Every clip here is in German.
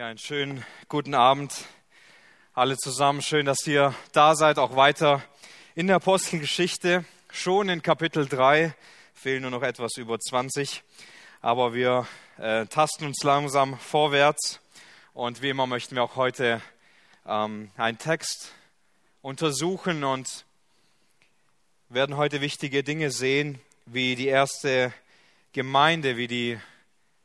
Ja, einen schönen guten Abend alle zusammen. Schön, dass ihr da seid, auch weiter in der Apostelgeschichte. Schon in Kapitel 3 fehlen nur noch etwas über 20, aber wir äh, tasten uns langsam vorwärts. Und wie immer möchten wir auch heute ähm, einen Text untersuchen und werden heute wichtige Dinge sehen, wie die erste Gemeinde, wie die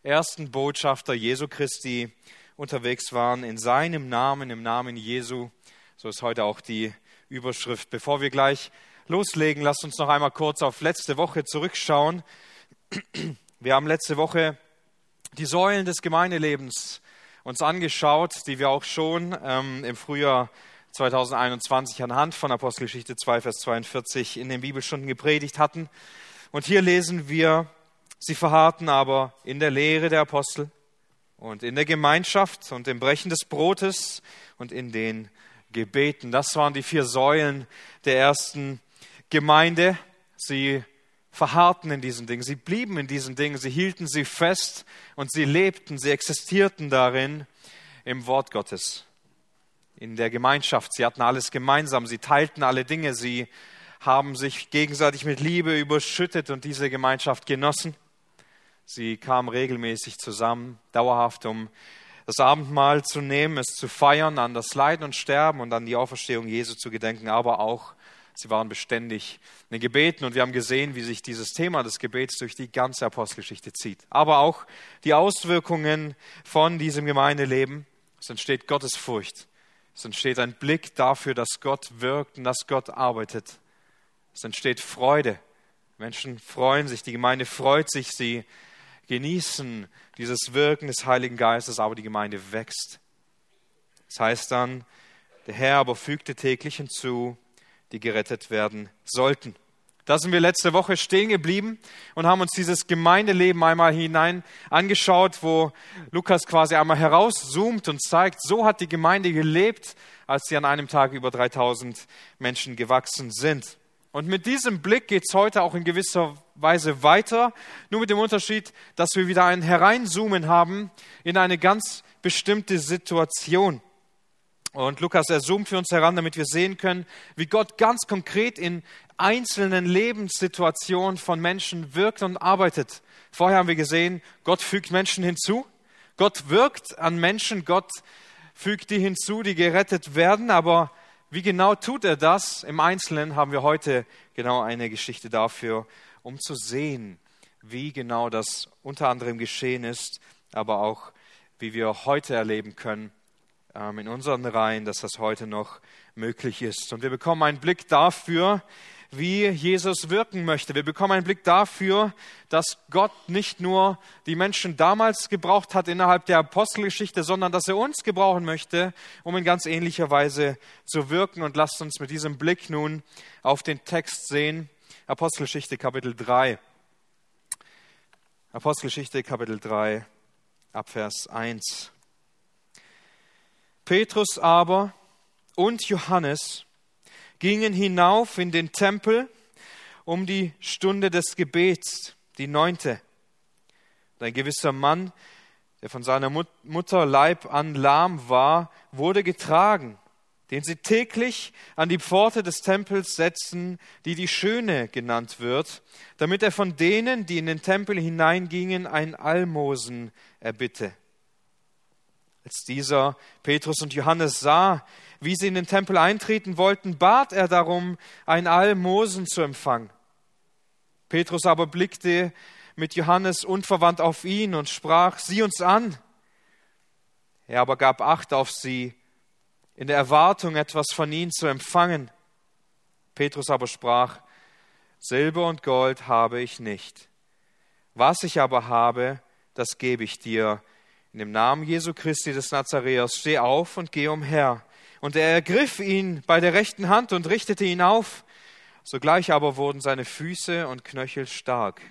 ersten Botschafter Jesu Christi unterwegs waren, in seinem Namen, im Namen Jesu. So ist heute auch die Überschrift. Bevor wir gleich loslegen, lasst uns noch einmal kurz auf letzte Woche zurückschauen. Wir haben letzte Woche die Säulen des Gemeindelebens uns angeschaut, die wir auch schon ähm, im Frühjahr 2021 anhand von Apostelgeschichte 2, Vers 42 in den Bibelstunden gepredigt hatten. Und hier lesen wir, sie verharrten aber in der Lehre der Apostel und in der Gemeinschaft und im Brechen des Brotes und in den Gebeten. Das waren die vier Säulen der ersten Gemeinde. Sie verharrten in diesen Dingen, sie blieben in diesen Dingen, sie hielten sie fest und sie lebten, sie existierten darin im Wort Gottes, in der Gemeinschaft. Sie hatten alles gemeinsam, sie teilten alle Dinge, sie haben sich gegenseitig mit Liebe überschüttet und diese Gemeinschaft genossen. Sie kamen regelmäßig zusammen, dauerhaft, um das Abendmahl zu nehmen, es zu feiern, an das Leiden und Sterben und an die Auferstehung Jesu zu gedenken, aber auch sie waren beständig in den Gebeten und wir haben gesehen, wie sich dieses Thema des Gebets durch die ganze Apostelgeschichte zieht. Aber auch die Auswirkungen von diesem Gemeindeleben. Es entsteht Gottesfurcht. Es entsteht ein Blick dafür, dass Gott wirkt und dass Gott arbeitet. Es entsteht Freude. Menschen freuen sich, die Gemeinde freut sich, sie genießen dieses Wirken des Heiligen Geistes, aber die Gemeinde wächst. Das heißt dann, der Herr aber fügte täglich hinzu, die gerettet werden sollten. Da sind wir letzte Woche stehen geblieben und haben uns dieses Gemeindeleben einmal hinein angeschaut, wo Lukas quasi einmal herauszoomt und zeigt, so hat die Gemeinde gelebt, als sie an einem Tag über 3000 Menschen gewachsen sind. Und mit diesem Blick geht es heute auch in gewisser Weise weiter, nur mit dem Unterschied, dass wir wieder ein Hereinzoomen haben in eine ganz bestimmte Situation. Und Lukas, er zoomt für uns heran, damit wir sehen können, wie Gott ganz konkret in einzelnen Lebenssituationen von Menschen wirkt und arbeitet. Vorher haben wir gesehen, Gott fügt Menschen hinzu, Gott wirkt an Menschen, Gott fügt die hinzu, die gerettet werden, aber wie genau tut er das? Im Einzelnen haben wir heute genau eine Geschichte dafür, um zu sehen, wie genau das unter anderem geschehen ist, aber auch wie wir heute erleben können ähm, in unseren Reihen, dass das heute noch möglich ist. Und wir bekommen einen Blick dafür, wie Jesus wirken möchte. Wir bekommen einen Blick dafür, dass Gott nicht nur die Menschen damals gebraucht hat innerhalb der Apostelgeschichte, sondern dass er uns gebrauchen möchte, um in ganz ähnlicher Weise zu wirken. Und lasst uns mit diesem Blick nun auf den Text sehen. Apostelgeschichte Kapitel 3. Apostelgeschichte Kapitel 3, Abvers 1. Petrus aber und Johannes gingen hinauf in den Tempel um die Stunde des Gebets, die neunte. ein gewisser Mann, der von seiner Mutter Leib an lahm war, wurde getragen, den sie täglich an die Pforte des Tempels setzten, die die Schöne genannt wird, damit er von denen, die in den Tempel hineingingen, ein Almosen erbitte. Als dieser Petrus und Johannes sah, wie sie in den Tempel eintreten wollten, bat er darum, ein Almosen zu empfangen. Petrus aber blickte mit Johannes unverwandt auf ihn und sprach, sieh uns an. Er aber gab Acht auf sie, in der Erwartung, etwas von ihnen zu empfangen. Petrus aber sprach, Silber und Gold habe ich nicht. Was ich aber habe, das gebe ich dir. In dem Namen Jesu Christi des Nazareers, steh auf und geh umher. Und er ergriff ihn bei der rechten Hand und richtete ihn auf. Sogleich aber wurden seine Füße und Knöchel stark.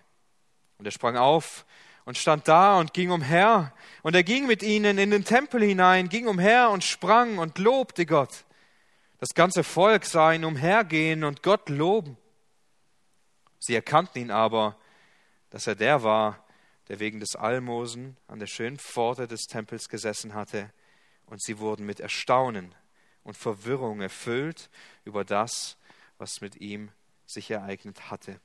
Und er sprang auf und stand da und ging umher. Und er ging mit ihnen in den Tempel hinein, ging umher und sprang und lobte Gott. Das ganze Volk sah ihn umhergehen und Gott loben. Sie erkannten ihn aber, dass er der war, der wegen des Almosen an der schönen Pforte des Tempels gesessen hatte, und sie wurden mit Erstaunen und Verwirrung erfüllt über das, was mit ihm sich ereignet hatte.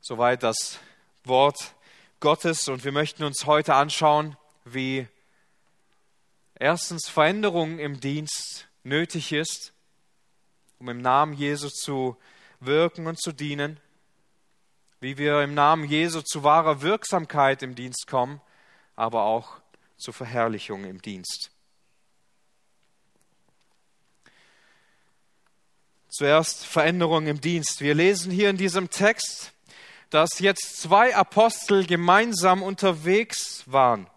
Soweit das Wort Gottes und wir möchten uns heute anschauen, wie erstens Veränderung im Dienst nötig ist, um im Namen Jesu zu wirken und zu dienen, wie wir im Namen Jesu zu wahrer Wirksamkeit im Dienst kommen, aber auch zur Verherrlichung im Dienst. Zuerst Veränderung im Dienst. Wir lesen hier in diesem Text, dass jetzt zwei Apostel gemeinsam unterwegs waren.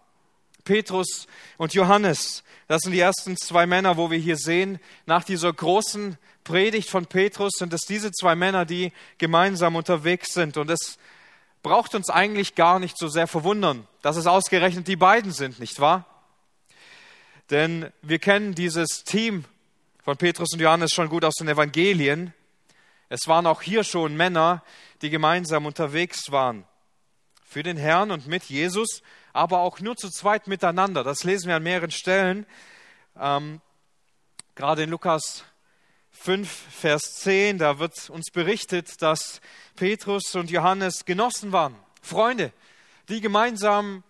Petrus und Johannes. Das sind die ersten zwei Männer, wo wir hier sehen, nach dieser großen Predigt von Petrus sind es diese zwei Männer, die gemeinsam unterwegs sind. Und es braucht uns eigentlich gar nicht so sehr verwundern, dass es ausgerechnet die beiden sind, nicht wahr? Denn wir kennen dieses Team von Petrus und Johannes schon gut aus den Evangelien. Es waren auch hier schon Männer, die gemeinsam unterwegs waren. Für den Herrn und mit Jesus, aber auch nur zu zweit miteinander. Das lesen wir an mehreren Stellen. Ähm, gerade in Lukas 5, Vers 10, da wird uns berichtet, dass Petrus und Johannes Genossen waren, Freunde, die gemeinsam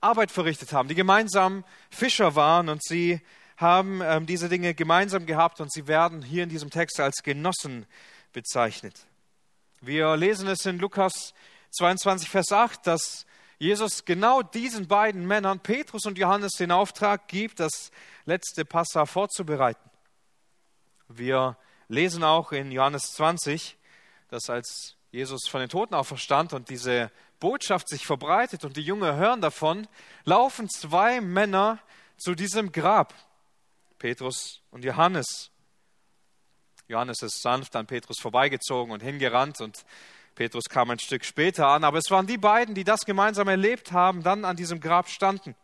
Arbeit verrichtet haben, die gemeinsam Fischer waren und sie haben ähm, diese Dinge gemeinsam gehabt und sie werden hier in diesem Text als Genossen bezeichnet. Wir lesen es in Lukas 22, Vers 8, dass Jesus genau diesen beiden Männern, Petrus und Johannes, den Auftrag gibt, das letzte Passa vorzubereiten. Wir lesen auch in Johannes 20, dass als Jesus von den Toten auferstand und diese Botschaft sich verbreitet und die Jünger hören davon, laufen zwei Männer zu diesem Grab, Petrus und Johannes. Johannes ist sanft an Petrus vorbeigezogen und hingerannt und Petrus kam ein Stück später an, aber es waren die beiden, die das gemeinsam erlebt haben, dann an diesem Grab standen.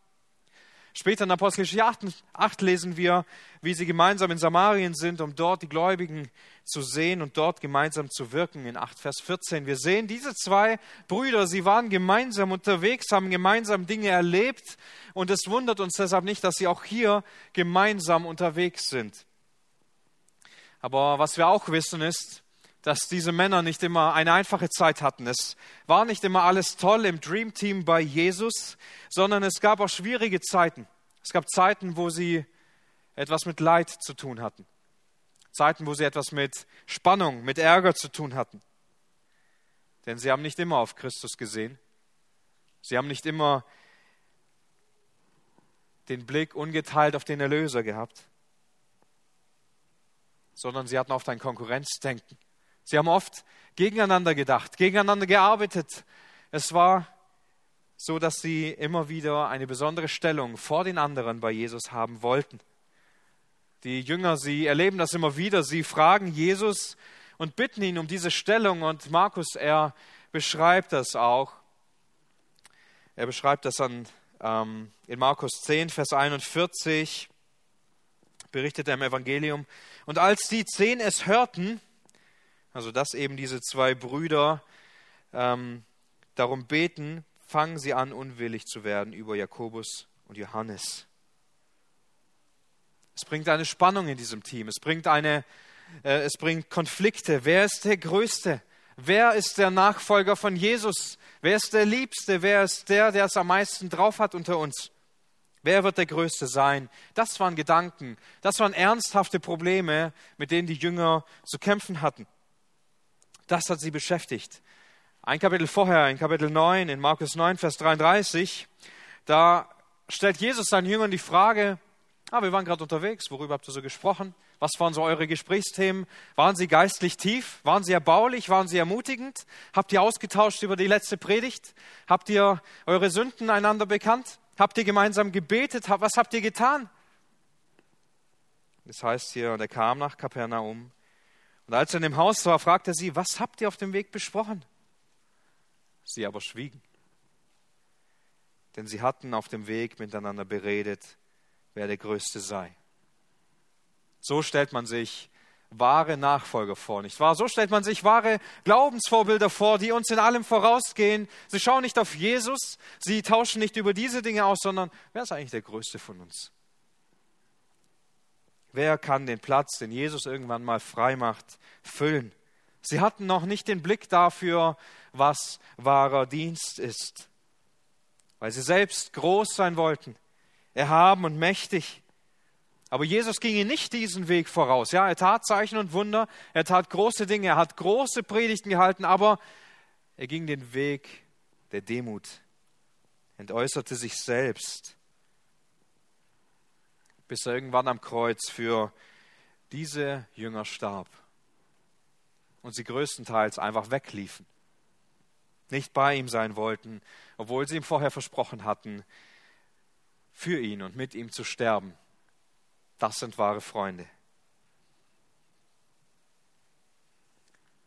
Später in Apostelgeschichte 8, 8 lesen wir, wie sie gemeinsam in Samarien sind, um dort die Gläubigen zu sehen und dort gemeinsam zu wirken. In 8 Vers 14. Wir sehen diese zwei Brüder, sie waren gemeinsam unterwegs, haben gemeinsam Dinge erlebt und es wundert uns deshalb nicht, dass sie auch hier gemeinsam unterwegs sind. Aber was wir auch wissen ist, dass diese Männer nicht immer eine einfache Zeit hatten. Es war nicht immer alles toll im Dream Team bei Jesus, sondern es gab auch schwierige Zeiten. Es gab Zeiten, wo sie etwas mit Leid zu tun hatten. Zeiten, wo sie etwas mit Spannung, mit Ärger zu tun hatten. Denn sie haben nicht immer auf Christus gesehen. Sie haben nicht immer den Blick ungeteilt auf den Erlöser gehabt, sondern sie hatten oft ein Konkurrenzdenken. Sie haben oft gegeneinander gedacht, gegeneinander gearbeitet. Es war so, dass sie immer wieder eine besondere Stellung vor den anderen bei Jesus haben wollten. Die Jünger, sie erleben das immer wieder. Sie fragen Jesus und bitten ihn um diese Stellung. Und Markus, er beschreibt das auch. Er beschreibt das an, ähm, in Markus 10, Vers 41, berichtet er im Evangelium. Und als die zehn es hörten, also dass eben diese zwei Brüder ähm, darum beten, fangen sie an, unwillig zu werden über Jakobus und Johannes. Es bringt eine Spannung in diesem Team. Es bringt, eine, äh, es bringt Konflikte. Wer ist der Größte? Wer ist der Nachfolger von Jesus? Wer ist der Liebste? Wer ist der, der es am meisten drauf hat unter uns? Wer wird der Größte sein? Das waren Gedanken. Das waren ernsthafte Probleme, mit denen die Jünger zu kämpfen hatten. Das hat sie beschäftigt. Ein Kapitel vorher, in Kapitel 9, in Markus 9, Vers 33, da stellt Jesus seinen Jüngern die Frage, ah, wir waren gerade unterwegs, worüber habt ihr so gesprochen? Was waren so eure Gesprächsthemen? Waren sie geistlich tief? Waren sie erbaulich? Waren sie ermutigend? Habt ihr ausgetauscht über die letzte Predigt? Habt ihr eure Sünden einander bekannt? Habt ihr gemeinsam gebetet? Was habt ihr getan? Das heißt hier, und er kam nach Kapernaum und als er in dem Haus war, fragte er sie, was habt ihr auf dem Weg besprochen? Sie aber schwiegen, denn sie hatten auf dem Weg miteinander beredet, wer der Größte sei. So stellt man sich wahre Nachfolger vor, nicht wahr? So stellt man sich wahre Glaubensvorbilder vor, die uns in allem vorausgehen. Sie schauen nicht auf Jesus, sie tauschen nicht über diese Dinge aus, sondern wer ist eigentlich der Größte von uns? Wer kann den Platz, den Jesus irgendwann mal frei macht, füllen? Sie hatten noch nicht den Blick dafür, was wahrer Dienst ist, weil sie selbst groß sein wollten, erhaben und mächtig. Aber Jesus ging ihnen nicht diesen Weg voraus. Ja, er tat Zeichen und Wunder, er tat große Dinge, er hat große Predigten gehalten, aber er ging den Weg der Demut, entäußerte sich selbst, bis er irgendwann am Kreuz für diese Jünger starb und sie größtenteils einfach wegliefen, nicht bei ihm sein wollten, obwohl sie ihm vorher versprochen hatten, für ihn und mit ihm zu sterben. Das sind wahre Freunde.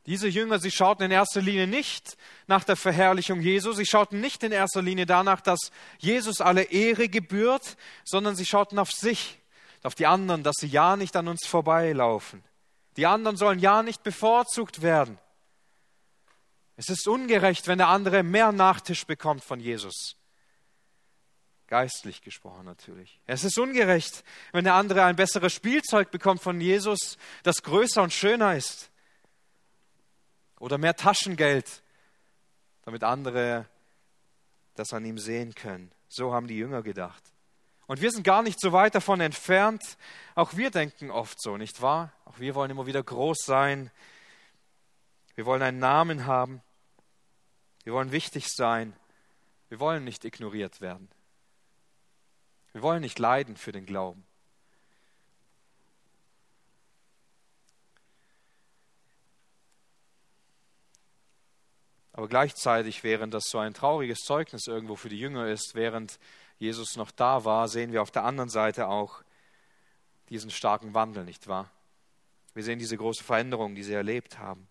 Diese Jünger, sie schauten in erster Linie nicht nach der Verherrlichung Jesu, sie schauten nicht in erster Linie danach, dass Jesus alle Ehre gebührt, sondern sie schauten auf sich, auf die anderen, dass sie ja nicht an uns vorbeilaufen. Die anderen sollen ja nicht bevorzugt werden. Es ist ungerecht, wenn der andere mehr Nachtisch bekommt von Jesus. Geistlich gesprochen natürlich. Es ist ungerecht, wenn der andere ein besseres Spielzeug bekommt von Jesus, das größer und schöner ist. Oder mehr Taschengeld, damit andere das an ihm sehen können. So haben die Jünger gedacht. Und wir sind gar nicht so weit davon entfernt. Auch wir denken oft so, nicht wahr? Auch wir wollen immer wieder groß sein. Wir wollen einen Namen haben. Wir wollen wichtig sein. Wir wollen nicht ignoriert werden. Wir wollen nicht leiden für den Glauben. Aber gleichzeitig, während das so ein trauriges Zeugnis irgendwo für die Jünger ist, während Jesus noch da war, sehen wir auf der anderen Seite auch diesen starken Wandel, nicht wahr? Wir sehen diese große Veränderung, die sie erlebt haben.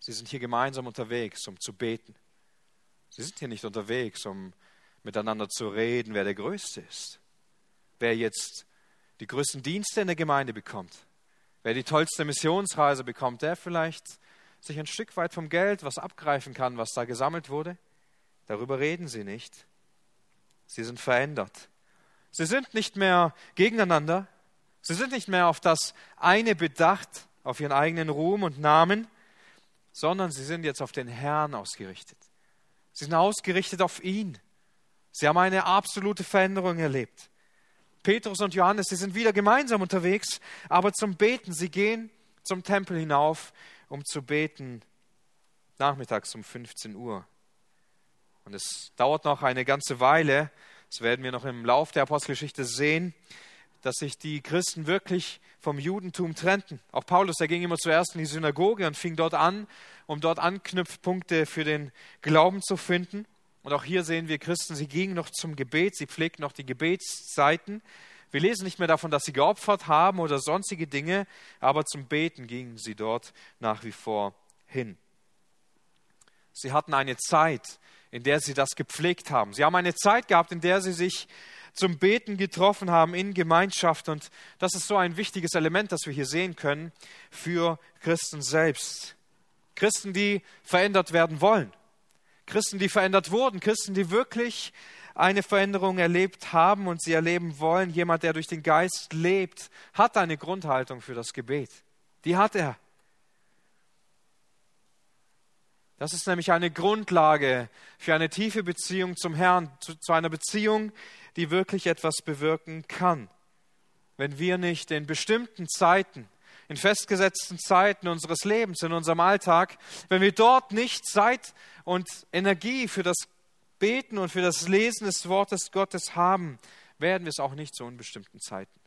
Sie sind hier gemeinsam unterwegs, um zu beten. Sie sind hier nicht unterwegs, um miteinander zu reden, wer der Größte ist. Wer jetzt die größten Dienste in der Gemeinde bekommt. Wer die tollste Missionsreise bekommt, der vielleicht sich ein Stück weit vom Geld was abgreifen kann, was da gesammelt wurde. Darüber reden sie nicht. Sie sind verändert. Sie sind nicht mehr gegeneinander. Sie sind nicht mehr auf das eine bedacht, auf ihren eigenen Ruhm und Namen, sondern sie sind jetzt auf den Herrn ausgerichtet. Sie sind ausgerichtet auf ihn. Sie haben eine absolute Veränderung erlebt. Petrus und Johannes, sie sind wieder gemeinsam unterwegs, aber zum Beten. Sie gehen zum Tempel hinauf, um zu beten, nachmittags um 15 Uhr. Und es dauert noch eine ganze Weile, das werden wir noch im Lauf der Apostelgeschichte sehen, dass sich die Christen wirklich vom Judentum trennten. Auch Paulus, der ging immer zuerst in die Synagoge und fing dort an, um dort Anknüpfpunkte für den Glauben zu finden. Und auch hier sehen wir Christen, sie gingen noch zum Gebet, sie pflegten noch die Gebetszeiten. Wir lesen nicht mehr davon, dass sie geopfert haben oder sonstige Dinge, aber zum Beten gingen sie dort nach wie vor hin. Sie hatten eine Zeit, in der sie das gepflegt haben. Sie haben eine Zeit gehabt, in der sie sich zum Beten getroffen haben in Gemeinschaft. Und das ist so ein wichtiges Element, das wir hier sehen können für Christen selbst. Christen, die verändert werden wollen. Christen, die verändert wurden. Christen, die wirklich eine Veränderung erlebt haben und sie erleben wollen. Jemand, der durch den Geist lebt, hat eine Grundhaltung für das Gebet. Die hat er. Das ist nämlich eine Grundlage für eine tiefe Beziehung zum Herrn, zu, zu, einer Beziehung, die wirklich etwas bewirken kann. Wenn wir nicht in bestimmten Zeiten, in festgesetzten Zeiten unseres Lebens, in unserem Alltag, wenn wir dort nicht Zeit und Energie für das Beten und für das Lesen des Wortes Gottes haben, werden wir es auch nicht zu unbestimmten Zeiten.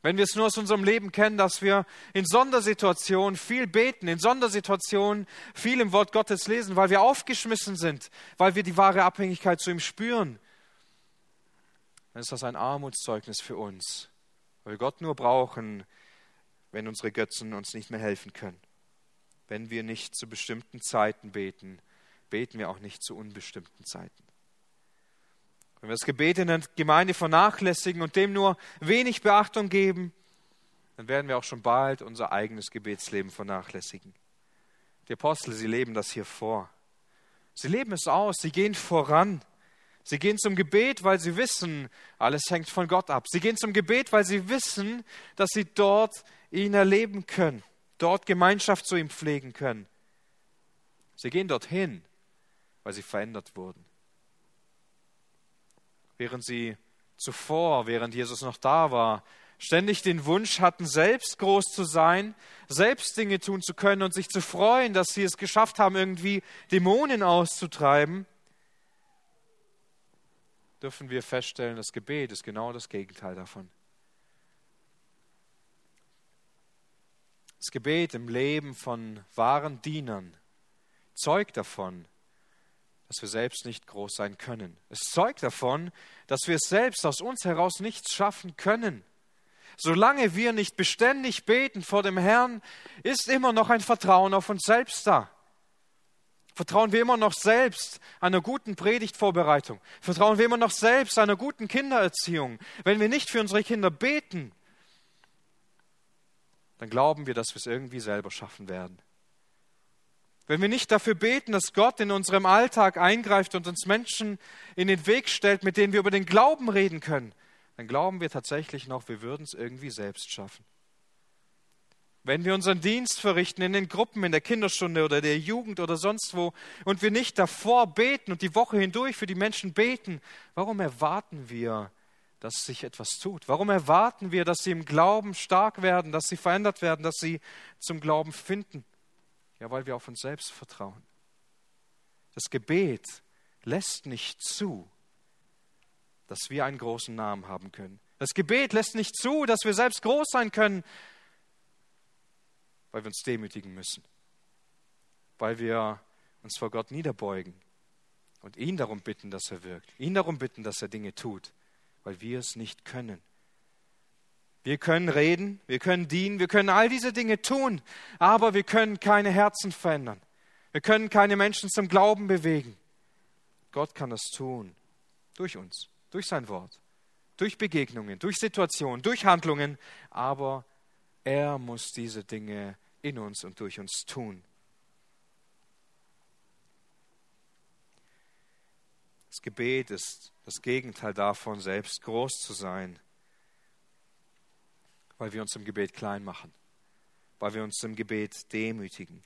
Wenn wir es nur aus unserem Leben kennen, dass wir in Sondersituationen viel beten, in Sondersituationen viel im Wort Gottes lesen, weil wir aufgeschmissen sind, weil wir die wahre Abhängigkeit zu ihm spüren, dann ist das ein Armutszeugnis für uns, weil wir Gott nur brauchen, wenn unsere Götzen uns nicht mehr helfen können. Wenn wir nicht zu bestimmten Zeiten beten, beten wir auch nicht zu unbestimmten Zeiten. Wenn wir das Gebet in der Gemeinde vernachlässigen und dem nur wenig Beachtung geben, dann werden wir auch schon bald unser eigenes Gebetsleben vernachlässigen. Die Apostel, sie leben das hier vor. Sie leben es aus, sie gehen voran. Sie gehen zum Gebet, weil sie wissen, alles hängt von Gott ab. Sie gehen zum Gebet, weil sie wissen, dass sie dort ihn erleben können, dort Gemeinschaft zu ihm pflegen können. Sie gehen dorthin, weil sie verändert wurden. Während sie zuvor, während Jesus noch da war, ständig den Wunsch hatten, selbst groß zu sein, selbst Dinge tun zu können und sich zu freuen, dass sie es geschafft haben, irgendwie Dämonen auszutreiben, dürfen wir feststellen, das Gebet ist genau das Gegenteil davon. Das Gebet im Leben von wahren Dienern zeugt davon, dass wir selbst nicht groß sein können. Es zeugt davon, dass wir es selbst aus uns heraus nichts schaffen können. Solange wir nicht beständig beten vor dem Herrn, ist immer noch ein Vertrauen auf uns selbst da. Vertrauen wir immer noch selbst einer guten Predigtvorbereitung? Vertrauen wir immer noch selbst einer guten Kindererziehung? Wenn wir nicht für unsere Kinder beten, dann glauben wir, dass wir es irgendwie selber schaffen werden. Wenn wir nicht dafür beten, dass Gott in unserem Alltag eingreift und uns Menschen in den Weg stellt, mit denen wir über den Glauben reden können, dann glauben wir tatsächlich noch, wir würden es irgendwie selbst schaffen. Wenn wir unseren Dienst verrichten in den Gruppen, in der Kinderstunde oder der Jugend oder sonst wo und wir nicht davor beten und die Woche hindurch für die Menschen beten, warum erwarten wir, dass sich etwas tut? Warum erwarten wir, dass sie im Glauben stark werden, dass sie verändert werden, dass sie zum Glauben finden? Ja, weil wir auf uns selbst vertrauen. Das Gebet lässt nicht zu, dass wir einen großen Namen haben können. Das Gebet lässt nicht zu, dass wir selbst groß sein können, weil wir uns demütigen müssen, weil wir uns vor Gott niederbeugen und ihn darum bitten, dass er wirkt, ihn darum bitten, dass er Dinge tut, weil wir es nicht können. Wir können reden, wir können dienen, wir können all diese Dinge tun, aber wir können keine Herzen verändern. Wir können keine Menschen zum Glauben bewegen. Gott kann das tun durch uns durch sein Wort, durch Begegnungen, durch Situationen, durch Handlungen, aber er muss diese Dinge in uns und durch uns tun. Das Gebet ist das Gegenteil davon, selbst groß zu sein, weil wir uns im Gebet klein machen, weil wir uns im Gebet demütigen,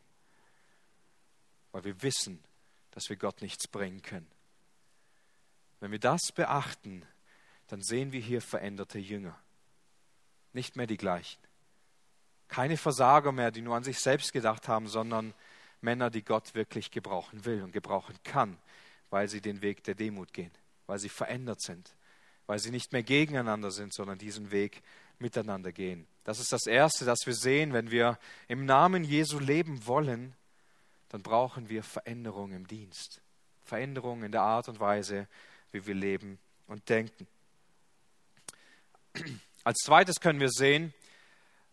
weil wir wissen, dass wir Gott nichts bringen können. Wenn wir das beachten, dann sehen wir hier veränderte Jünger. Nicht mehr die gleichen. Keine Versager mehr, die nur an sich selbst gedacht haben, sondern Männer, die Gott wirklich gebrauchen will und gebrauchen kann, weil sie den Weg der Demut gehen, weil sie verändert sind, weil sie nicht mehr gegeneinander sind, sondern diesen Weg miteinander gehen. Das ist das Erste, das wir sehen, wenn wir im Namen Jesu leben wollen, dann brauchen wir Veränderung im Dienst, Veränderung in der Art und Weise, wie wir leben und denken. Als zweites können wir sehen,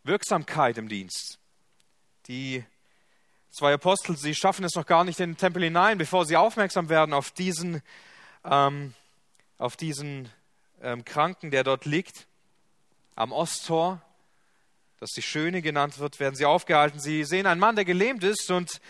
Wirksamkeit im Dienst. Die zwei Apostel, sie schaffen es noch gar nicht in den Tempel hinein, bevor sie aufmerksam werden auf diesen, ähm, auf diesen ähm, Kranken, der dort liegt, am Osttor, das die Schöne genannt wird, werden sie aufgehalten. Sie sehen einen Mann, der gelähmt ist und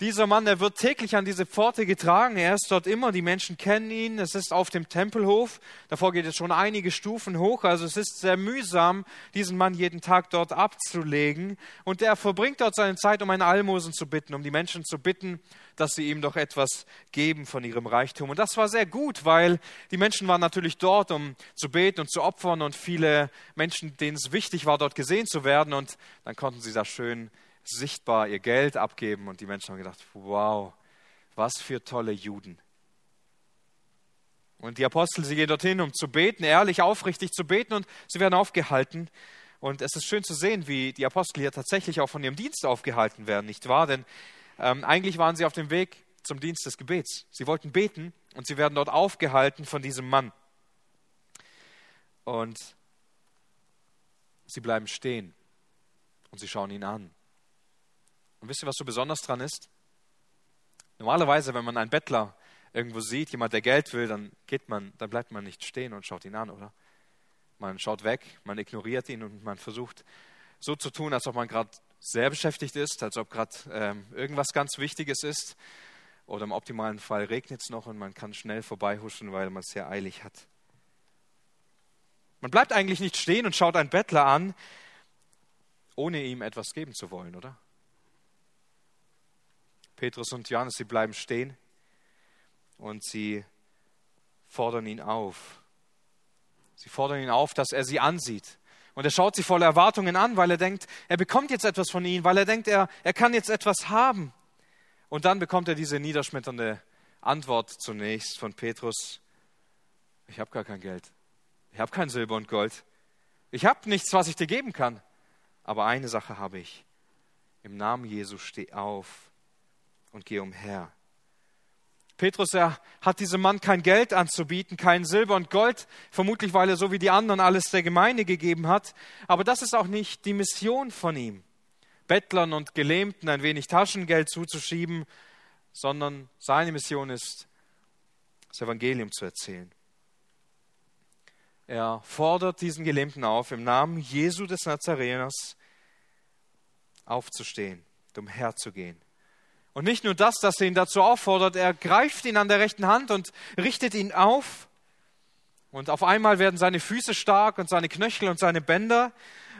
dieser Mann, der wird täglich an diese Pforte getragen. Er ist dort immer. Die Menschen kennen ihn. Es ist auf dem Tempelhof. Davor geht es schon einige Stufen hoch. Also es ist sehr mühsam, diesen Mann jeden Tag dort abzulegen. Und er verbringt dort seine Zeit, um einen Almosen zu bitten, um die Menschen zu bitten, dass sie ihm doch etwas geben von ihrem Reichtum. Und das war sehr gut, weil die Menschen waren natürlich dort, um zu beten und zu opfern. Und viele Menschen, denen es wichtig war, dort gesehen zu werden. Und dann konnten sie das schön sichtbar ihr Geld abgeben und die Menschen haben gedacht, wow, was für tolle Juden. Und die Apostel, sie gehen dorthin, um zu beten, ehrlich, aufrichtig zu beten und sie werden aufgehalten. Und es ist schön zu sehen, wie die Apostel hier tatsächlich auch von ihrem Dienst aufgehalten werden, nicht wahr? Denn ähm, eigentlich waren sie auf dem Weg zum Dienst des Gebets. Sie wollten beten und sie werden dort aufgehalten von diesem Mann. Und sie bleiben stehen und sie schauen ihn an. Und wisst ihr, was so besonders dran ist? Normalerweise, wenn man einen Bettler irgendwo sieht, jemand, der Geld will, dann geht man, dann bleibt man nicht stehen und schaut ihn an, oder? Man schaut weg, man ignoriert ihn und man versucht so zu tun, als ob man gerade sehr beschäftigt ist, als ob gerade ähm, irgendwas ganz Wichtiges ist. Oder im optimalen Fall regnet es noch und man kann schnell vorbeihuschen, weil man es sehr eilig hat. Man bleibt eigentlich nicht stehen und schaut einen Bettler an, ohne ihm etwas geben zu wollen, oder? Petrus und Johannes, sie bleiben stehen und sie fordern ihn auf. Sie fordern ihn auf, dass er sie ansieht. Und er schaut sie voller Erwartungen an, weil er denkt, er bekommt jetzt etwas von ihnen, weil er denkt, er, er kann jetzt etwas haben. Und dann bekommt er diese niederschmetternde Antwort zunächst von Petrus, ich habe gar kein Geld. Ich habe kein Silber und Gold. Ich habe nichts, was ich dir geben kann. Aber eine Sache habe ich. Im Namen Jesu steh auf und geh umher. Petrus, er hat diesem Mann kein Geld anzubieten, kein Silber und Gold, vermutlich weil er so wie die anderen alles der Gemeinde gegeben hat. Aber das ist auch nicht die Mission von ihm, Bettlern und Gelähmten ein wenig Taschengeld zuzuschieben, sondern seine Mission ist, das Evangelium zu erzählen. Er fordert diesen Gelähmten auf, im Namen Jesu des Nazareners aufzustehen, umherzugehen. Und nicht nur das, dass er ihn dazu auffordert, er greift ihn an der rechten Hand und richtet ihn auf. Und auf einmal werden seine Füße stark und seine Knöchel und seine Bänder.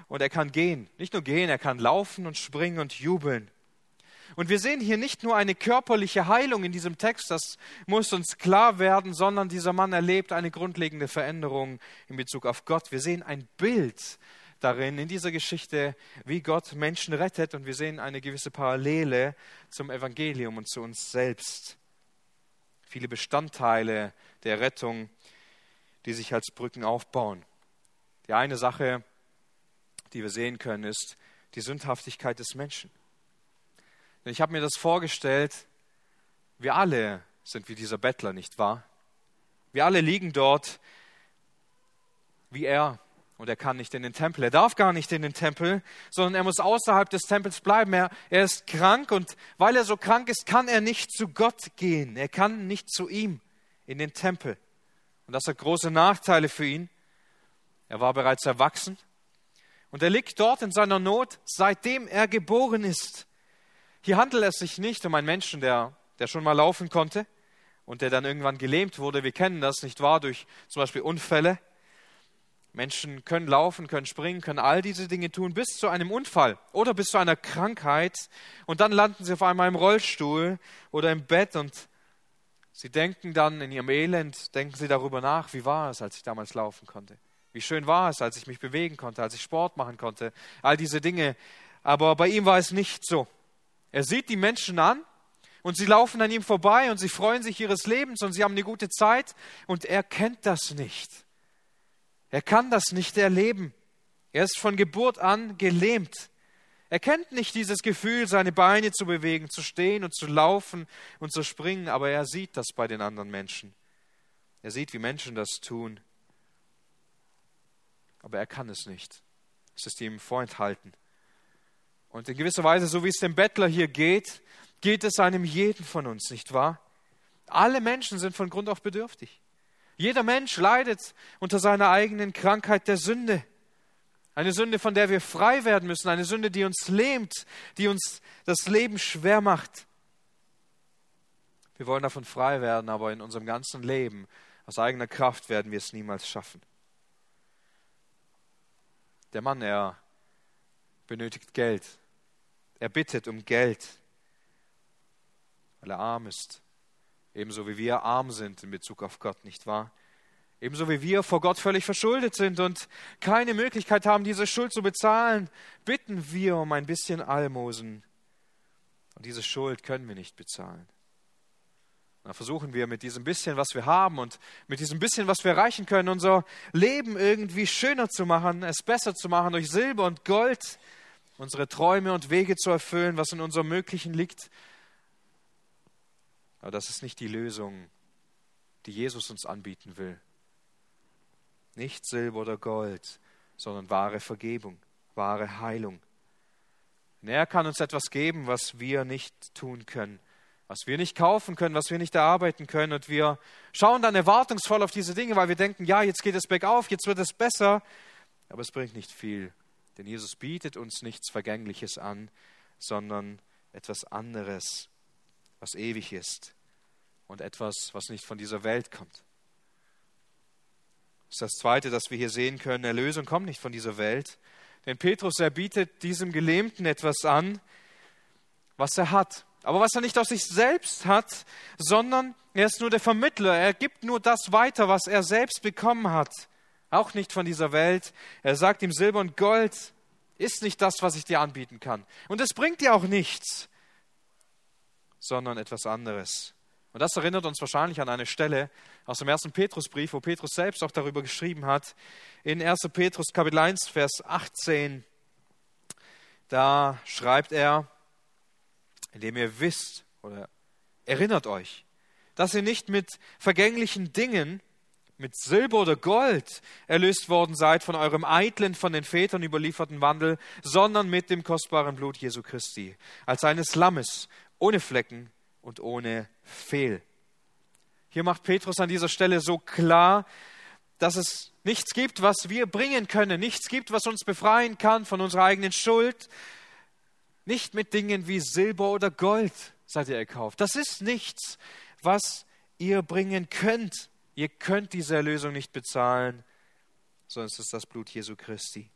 Und er kann gehen. Nicht nur gehen, er kann laufen und springen und jubeln. Und wir sehen hier nicht nur eine körperliche Heilung in diesem Text, das muss uns klar werden, sondern dieser Mann erlebt eine grundlegende Veränderung in Bezug auf Gott. Wir sehen ein Bild darin, in dieser Geschichte, wie Gott Menschen rettet und wir sehen eine gewisse Parallele zum Evangelium und zu uns selbst. Viele Bestandteile der Rettung, die sich als Brücken aufbauen. Die eine Sache, die wir sehen können, ist die Sündhaftigkeit des Menschen. Ich habe mir das vorgestellt, wir alle sind wie dieser Bettler, nicht wahr? Wir alle liegen dort wie er und er kann nicht in den Tempel. Er darf gar nicht in den Tempel, sondern er muss außerhalb des Tempels bleiben. Er, er ist krank und weil er so krank ist, kann er nicht zu Gott gehen. Er kann nicht zu ihm in den Tempel. Und das hat große Nachteile für ihn. Er war bereits erwachsen und er liegt dort in seiner Not, seitdem er geboren ist. Hier handelt es sich nicht um einen Menschen, der, der schon mal laufen konnte und der dann irgendwann gelähmt wurde. Wir kennen das nicht wahr durch zum Beispiel Unfälle Menschen können laufen, können springen, können all diese Dinge tun bis zu einem Unfall oder bis zu einer Krankheit und dann landen sie auf einmal im Rollstuhl oder im Bett und sie denken dann in ihrem Elend, denken sie darüber nach, wie war es, als ich damals laufen konnte. Wie schön war es, als ich mich bewegen konnte, als ich Sport machen konnte, all diese Dinge. Aber bei ihm war es nicht so. Er sieht die Menschen an und sie laufen an ihm vorbei und sie freuen sich ihres Lebens und sie haben eine gute Zeit und er kennt das nicht. Er kann das nicht erleben. Er ist von Geburt an gelähmt. Er kennt nicht dieses Gefühl, seine Beine zu bewegen, zu stehen und zu laufen und zu springen, aber er sieht das bei den anderen Menschen. Er sieht, wie Menschen das tun. Aber er kann es nicht. Es ist ihm vorenthalten. Und in gewisser Weise, so wie es dem Bettler hier geht, geht es einem jeden von uns, nicht wahr? Alle Menschen sind von Grund auf bedürftig. Jeder Mensch leidet unter seiner eigenen Krankheit der Sünde. Eine Sünde, von der wir frei werden müssen, eine Sünde, die uns lähmt, die uns das Leben schwer macht. Wir wollen davon frei werden, aber in unserem ganzen Leben, aus eigener Kraft, werden wir es niemals schaffen. Der Mann, er benötigt Geld. Er bittet um Geld, weil er arm ist. Ebenso wie wir arm sind in Bezug auf Gott, nicht wahr? Ebenso wie wir vor Gott völlig verschuldet sind und keine Möglichkeit haben, diese Schuld zu bezahlen, bitten wir um ein bisschen Almosen. Und diese Schuld können wir nicht bezahlen. Dann versuchen wir mit diesem bisschen, was wir haben und mit diesem bisschen, was wir erreichen können, unser Leben irgendwie schöner zu machen, es besser zu machen, durch Silber und Gold unsere Träume und Wege zu erfüllen, was in unserem Möglichen liegt. Aber das ist nicht die Lösung, die Jesus uns anbieten will. Nicht Silber oder Gold, sondern wahre Vergebung, wahre Heilung. Und er kann uns etwas geben, was wir nicht tun können, was wir nicht kaufen können, was wir nicht erarbeiten können. Und wir schauen dann erwartungsvoll auf diese Dinge, weil wir denken, ja, jetzt geht es bergauf, jetzt wird es besser. Aber es bringt nicht viel. Denn Jesus bietet uns nichts Vergängliches an, sondern etwas anderes, was ewig ist und etwas, was nicht von dieser Welt kommt. Das ist das Zweite, das wir hier sehen können. Erlösung kommt nicht von dieser Welt. Denn Petrus, er bietet diesem Gelähmten etwas an, was er hat. Aber was er nicht aus sich selbst hat, sondern er ist nur der Vermittler. Er gibt nur das weiter, was er selbst bekommen hat. Auch nicht von dieser Welt. Er sagt ihm, Silber und Gold ist nicht das, was ich dir anbieten kann. Und es bringt dir auch nichts, sondern etwas anderes. Und das erinnert uns wahrscheinlich an eine Stelle aus dem ersten Petrusbrief, wo Petrus selbst auch darüber geschrieben hat. In 1. Petrus Kapitel 1, Vers 18, da schreibt er, indem ihr wisst oder erinnert euch, dass ihr nicht mit vergänglichen Dingen, mit Silber oder Gold erlöst worden seid von eurem eitlen, von den Vätern überlieferten Wandel, sondern mit dem kostbaren Blut Jesu Christi, als eines Lammes, ohne Flecken und ohne Fehl. Hier macht Petrus an dieser Stelle so klar, dass es nichts gibt, was wir bringen können, nichts gibt, was uns befreien kann von unserer eigenen Schuld, nicht mit Dingen wie Silber oder Gold seid ihr erkauft. Das ist nichts, was ihr bringen könnt. Ihr könnt diese Erlösung nicht bezahlen, es ist das Blut Jesu Christi.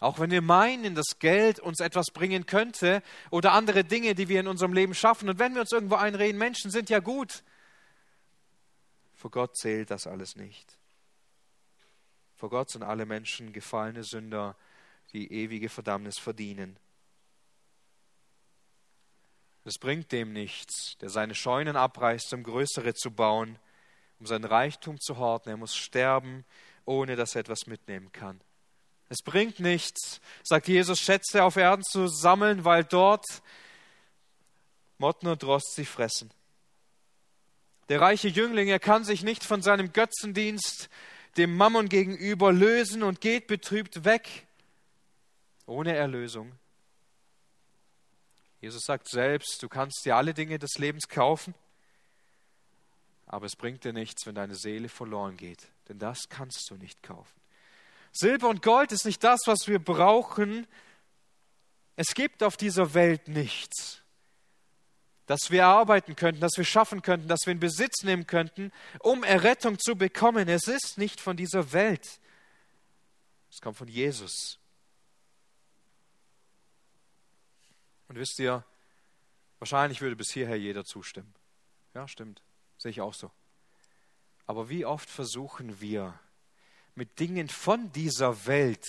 Auch wenn wir meinen, dass Geld uns etwas bringen könnte oder andere Dinge, die wir in unserem Leben schaffen. Und wenn wir uns irgendwo einreden, Menschen sind ja gut. Vor Gott zählt das alles nicht. Vor Gott sind alle Menschen gefallene Sünder, die ewige Verdammnis verdienen. Es bringt dem nichts, der seine Scheunen abreißt, um größere zu bauen, um sein Reichtum zu horten. Er muss sterben, ohne dass er etwas mitnehmen kann. Es bringt nichts, sagt Jesus, Schätze auf Erden zu sammeln, weil dort Motten und Rost sie fressen. Der reiche Jüngling, er kann sich nicht von seinem Götzendienst dem Mammon gegenüber lösen und geht betrübt weg, ohne Erlösung. Jesus sagt selbst, du kannst dir alle Dinge des Lebens kaufen, aber es bringt dir nichts, wenn deine Seele verloren geht, denn das kannst du nicht kaufen. Silber und Gold ist nicht das, was wir brauchen. Es gibt auf dieser Welt nichts, das wir arbeiten könnten, das wir schaffen könnten, das wir in Besitz nehmen könnten, um Errettung zu bekommen. Es ist nicht von dieser Welt. Es kommt von Jesus. Und wisst ihr, wahrscheinlich würde bis hierher jeder zustimmen. Ja, stimmt. Sehe ich auch so. Aber wie oft versuchen wir, mit Dingen von dieser Welt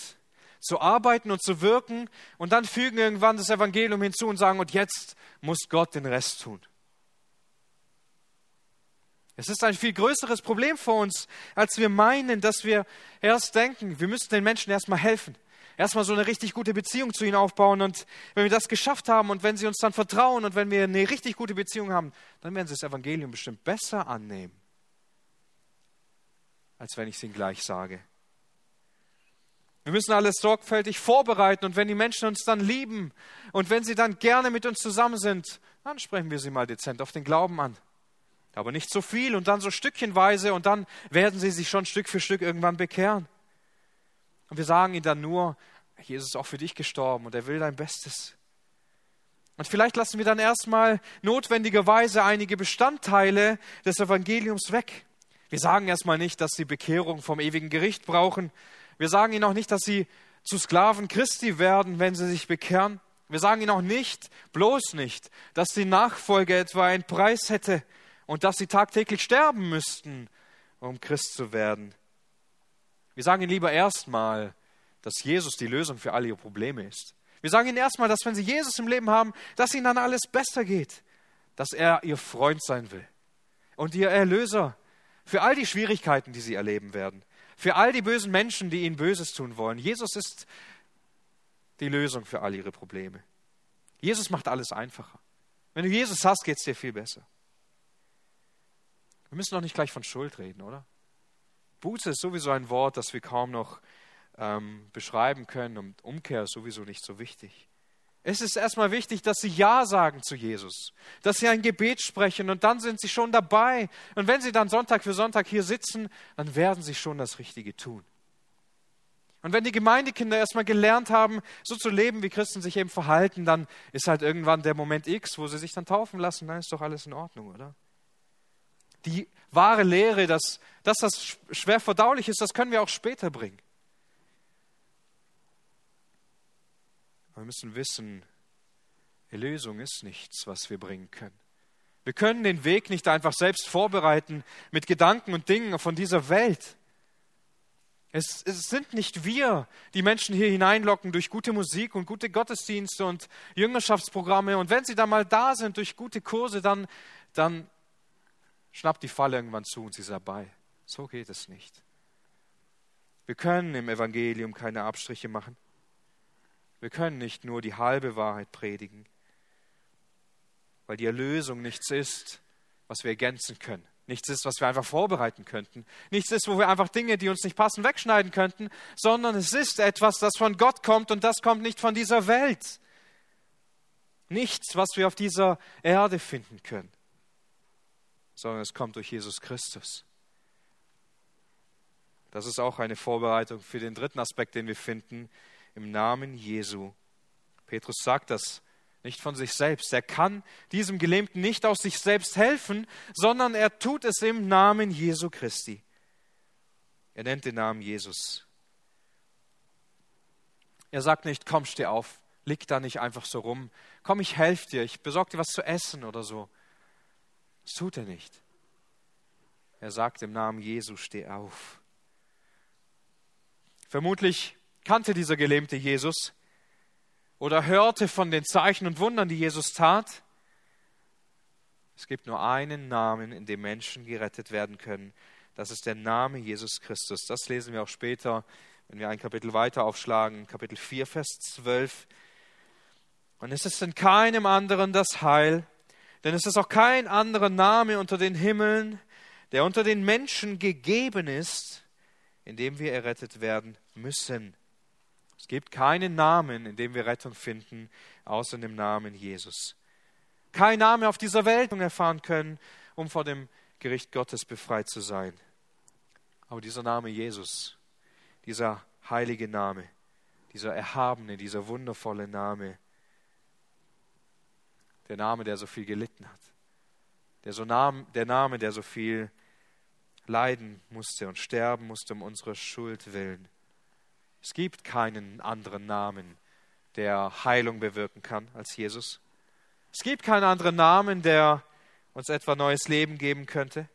zu arbeiten und zu wirken und dann fügen irgendwann das Evangelium hinzu und sagen, und jetzt muss Gott den Rest tun. Es ist ein viel größeres Problem für uns, als wir meinen, dass wir erst denken, wir müssen den Menschen erstmal helfen. Erstmal so eine richtig gute Beziehung zu ihnen aufbauen. Und wenn wir das geschafft haben und wenn sie uns dann vertrauen und wenn wir eine richtig gute Beziehung haben, dann werden sie das Evangelium bestimmt besser annehmen als wenn ich es ihnen gleich sage. Wir müssen alles sorgfältig vorbereiten und wenn die Menschen uns dann lieben und wenn sie dann gerne mit uns zusammen sind, dann sprechen wir sie mal dezent auf den Glauben an. Aber nicht so viel und dann so stückchenweise und dann werden sie sich schon Stück für Stück irgendwann bekehren. Und wir sagen ihnen dann nur, Jesus ist auch für dich gestorben und er will dein Bestes. Und vielleicht lassen wir dann erstmal notwendigerweise einige Bestandteile des Evangeliums weg. Wir sagen erstmal nicht, dass sie Bekehrung vom ewigen Gericht brauchen. Wir sagen ihnen auch nicht, dass sie zu Sklaven Christi werden, wenn sie sich bekehren. Wir sagen ihnen auch nicht, bloß nicht, dass die Nachfolge etwa einen Preis hätte und dass sie tagtäglich sterben müssten, um Christ zu werden. Wir sagen ihnen lieber erstmal, dass Jesus die Lösung für alle ihre Probleme ist. Wir sagen ihnen erstmal, dass wenn sie Jesus im Leben haben, dass ihnen dann alles besser geht, dass er ihr Freund sein will und ihr Erlöser für all die Schwierigkeiten, die sie erleben werden. Für all die bösen Menschen, die ihnen Böses tun wollen. Jesus ist die Lösung für all ihre Probleme. Jesus macht alles einfacher. Wenn du Jesus hast, geht es dir viel besser. Wir müssen doch nicht gleich von Schuld reden, oder? Buße ist sowieso ein Wort, das wir kaum noch ähm, beschreiben können und Umkehr ist sowieso nicht so wichtig. Es ist erstmal wichtig, dass sie Ja sagen zu Jesus, dass sie ein Gebet sprechen und dann sind sie schon dabei. Und wenn sie dann Sonntag für Sonntag hier sitzen, dann werden sie schon das Richtige tun. Und wenn die Gemeindekinder erstmal gelernt haben, so zu leben, wie Christen sich eben verhalten, dann ist halt irgendwann der Moment X, wo sie sich dann taufen lassen, dann ist doch alles in Ordnung, oder? Die wahre Lehre, dass, dass das schwer verdaulich ist, das können wir auch später bringen. Wir müssen wissen, Erlösung ist nichts, was wir bringen können. Wir können den Weg nicht einfach selbst vorbereiten mit Gedanken und Dingen von dieser Welt. Es, es, sind nicht wir, die Menschen hier hineinlocken durch gute Musik und gute Gottesdienste und Jüngerschaftsprogramme. Und wenn sie dann mal da sind durch gute Kurse, dann, dann schnappt die Falle irgendwann zu und sie ist dabei. So geht es nicht. Wir können im Evangelium keine Abstriche machen. Wir können nicht nur die halbe Wahrheit predigen, weil die Erlösung nichts ist, was wir ergänzen können. Nichts ist, was wir einfach vorbereiten könnten. Nichts ist, wo wir einfach Dinge, die uns nicht passen, wegschneiden könnten, sondern es ist etwas, das von Gott kommt und das kommt nicht von dieser Welt. Nichts, was wir auf dieser Erde finden können, sondern es kommt durch Jesus Christus. Das ist auch eine Vorbereitung für den dritten Aspekt, den wir finden, im Namen Jesu. Petrus sagt das nicht von sich selbst. Er kann diesem Gelähmten nicht aus sich selbst helfen, sondern er tut es im Namen Jesu Christi. Er nennt den Namen Jesus. Er sagt nicht, komm, steh auf, lieg da nicht einfach so rum, komm, ich helfe dir, ich besorge dir was zu essen oder so. Das tut er nicht. Er sagt im Namen Jesu, steh auf. Vermutlich kannte dieser Gelähmte Jesus oder hörte von den Zeichen und Wundern, die Jesus tat. Es gibt nur einen Namen, in dem Menschen gerettet werden können. Das ist der Name Jesus Christus. Das lesen wir auch später, wenn wir ein Kapitel weiter aufschlagen, Kapitel 4, Vers 12. Und es ist in keinem anderen das Heil, denn es ist auch kein anderer Name unter den Himmeln, der unter den Menschen gegeben ist, in dem wir errettet werden müssen. Es gibt keinen Namen, in dem wir Rettung finden, außer dem Namen Jesus. Kein Name auf dieser Welt erfahren können, um vor dem Gericht Gottes befreit zu sein. Aber dieser Name Jesus, dieser heilige Name, dieser erhabene, dieser wundervolle Name, der Name, der so viel gelitten hat, der, so Name, der Name, der so viel leiden musste und sterben musste um unsere Schuld willen. Es gibt keinen anderen Namen, der Heilung bewirken kann als Jesus. Es gibt keinen anderen Namen, der uns etwa neues Leben geben könnte.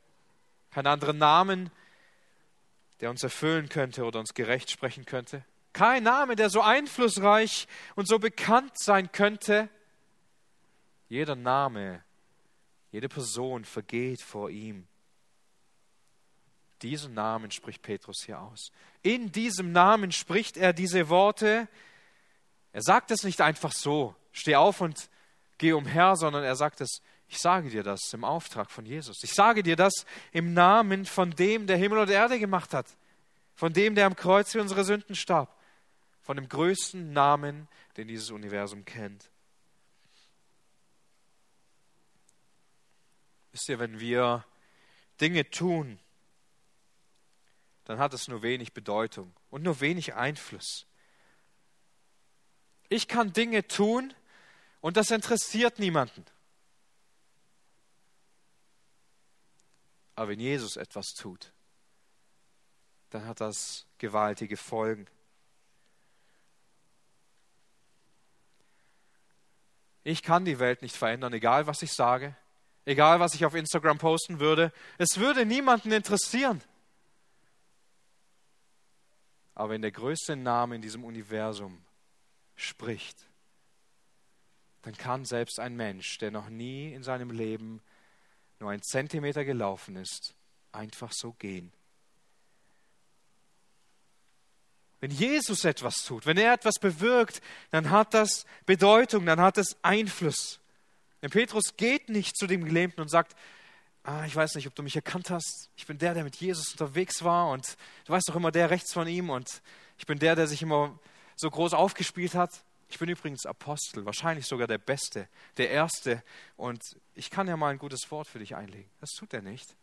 Keinen anderen Namen, der uns erfüllen könnte oder uns gerecht sprechen könnte. Kein Name, der so einflussreich und so bekannt sein könnte. Jeder Name, jede Person vergeht vor ihm. Diesen Namen spricht Petrus hier aus. In diesem Namen spricht er diese Worte. Er sagt es nicht einfach so, steh auf und geh umher, sondern er sagt es, ich sage dir das im Auftrag von Jesus. Ich sage dir das im Namen von dem, der Himmel und Erde gemacht hat, von dem, der am Kreuz für unsere Sünden starb, von dem größten Namen, den dieses Universum kennt. Wisst ihr, wenn wir Dinge tun, dann hat es nur wenig Bedeutung und nur wenig Einfluss. Ich kann Dinge tun und das interessiert niemanden. Aber wenn Jesus etwas tut, dann hat das gewaltige Folgen. Ich kann die Welt nicht verändern, egal was ich sage, egal was ich auf Instagram posten würde. Es würde niemanden interessieren. Aber wenn der größte Name in diesem Universum spricht, dann kann selbst ein Mensch, der noch nie in seinem Leben nur ein Zentimeter gelaufen ist, einfach so gehen. Wenn Jesus etwas tut, wenn er etwas bewirkt, dann hat das Bedeutung, dann hat es Einfluss. Denn Petrus geht nicht zu dem Gelähmten und sagt, ah, ich weiß nicht, ob du mich erkannt hast. Ich bin der, der mit Jesus unterwegs war und du weißt doch immer der rechts von ihm und ich bin der, der sich immer so groß aufgespielt hat. Ich bin übrigens Apostel, wahrscheinlich sogar der Beste, der Erste und ich kann ja mal ein gutes Wort für dich einlegen. Das tut er nicht.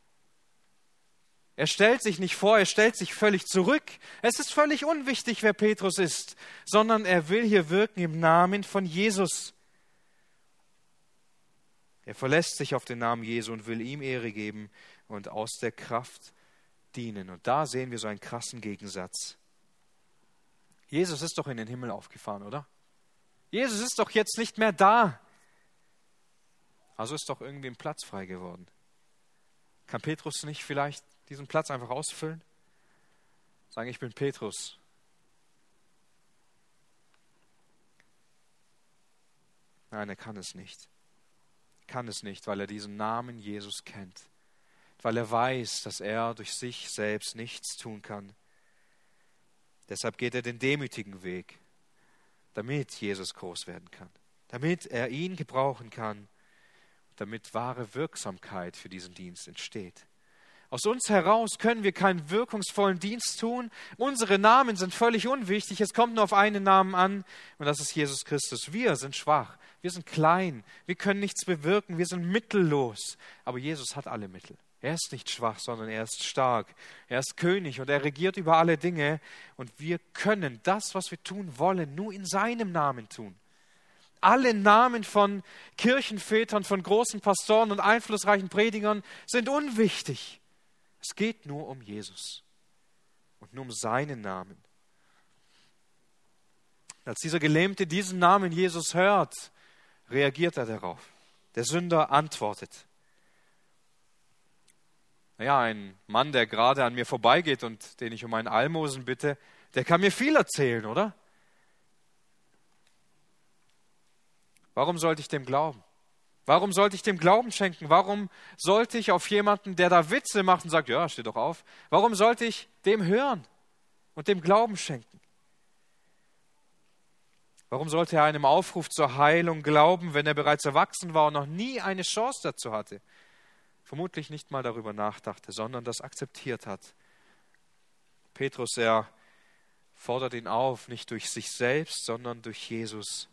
Er stellt sich nicht vor, er stellt sich völlig zurück. Es ist völlig unwichtig, wer Petrus ist, sondern er will hier wirken im Namen von Jesus. Er verlässt sich auf den Namen Jesu und will ihm Ehre geben und aus der Kraft dienen. Und da sehen wir so einen krassen Gegensatz. Jesus ist doch in den Himmel aufgefahren, oder? Jesus ist doch jetzt nicht mehr da. Also ist doch irgendwie ein Platz frei geworden. Kann Petrus nicht vielleicht diesen Platz einfach ausfüllen? Sagen, ich bin Petrus. Nein, er kann es nicht. Kann es nicht, weil er diesen Namen Jesus kennt. Weil er weiß, dass er durch sich selbst nichts tun kann. Deshalb geht er den demütigen Weg, damit Jesus groß werden kann, damit er ihn gebrauchen kann, damit wahre Wirksamkeit für diesen Dienst entsteht. Aus uns heraus können wir keinen wirkungsvollen Dienst tun. Unsere Namen sind völlig unwichtig. Es kommt nur auf einen Namen an und das ist Jesus Christus. Wir sind schwach, wir sind klein, wir können nichts bewirken, wir sind mittellos. Aber Jesus hat alle Mittel. Er ist nicht schwach, sondern er ist stark. Er ist König und er regiert über alle Dinge. Und wir können das, was wir tun wollen, nur in seinem Namen tun. Alle Namen von Kirchenvätern, von großen Pastoren und einflussreichen Predigern sind unwichtig. Es geht nur um Jesus und nur um seinen Namen. Als dieser Gelähmte diesen Namen Jesus hört, reagiert er darauf. Der Sünder antwortet. Naja, ein Mann, der gerade an mir vorbeigeht und den ich um einen Almosen bitte, der kann mir viel erzählen, oder? Warum sollte ich dem glauben? Warum sollte ich dem Glauben schenken? Warum sollte ich auf jemanden, der da Witze macht und sagt, ja, steh doch auf, warum sollte ich dem hören und dem Glauben schenken? Warum sollte er einem Aufruf zur Heilung glauben, wenn er bereits erwachsen war und noch nie eine Chance dazu hatte? Vermutlich nicht mal darüber nachdachte, sondern das akzeptiert hat. Petrus, er fordert ihn auf, nicht durch sich selbst, sondern durch Jesus,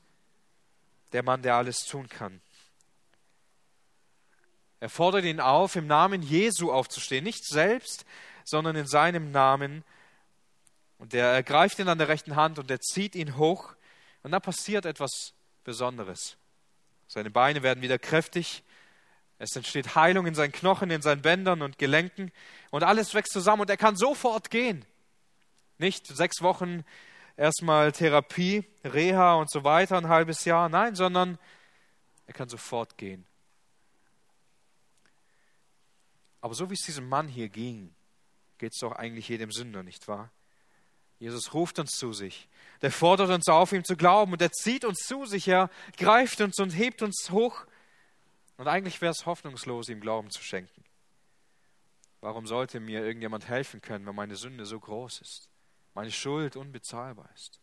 der Mann, der alles tun kann. Er fordert ihn auf, im Namen Jesu aufzustehen, nicht selbst, sondern in seinem Namen. Und er ergreift ihn an der rechten Hand und er zieht ihn hoch. Und da passiert etwas Besonderes. Seine Beine werden wieder kräftig. Es entsteht Heilung in seinen Knochen, in seinen Bändern und Gelenken. Und alles wächst zusammen und er kann sofort gehen. Nicht sechs Wochen erstmal Therapie, Reha und so weiter, ein halbes Jahr. Nein, sondern er kann sofort gehen. Aber so wie es diesem Mann hier ging, geht es doch eigentlich jedem Sünder, nicht wahr? Jesus ruft uns zu sich. Der fordert uns auf, ihm zu glauben und er zieht uns zu sich, er greift uns und hebt uns hoch. Und eigentlich wäre es hoffnungslos, ihm Glauben zu schenken. Warum sollte mir irgendjemand helfen können, wenn meine Sünde so groß ist, meine Schuld unbezahlbar ist?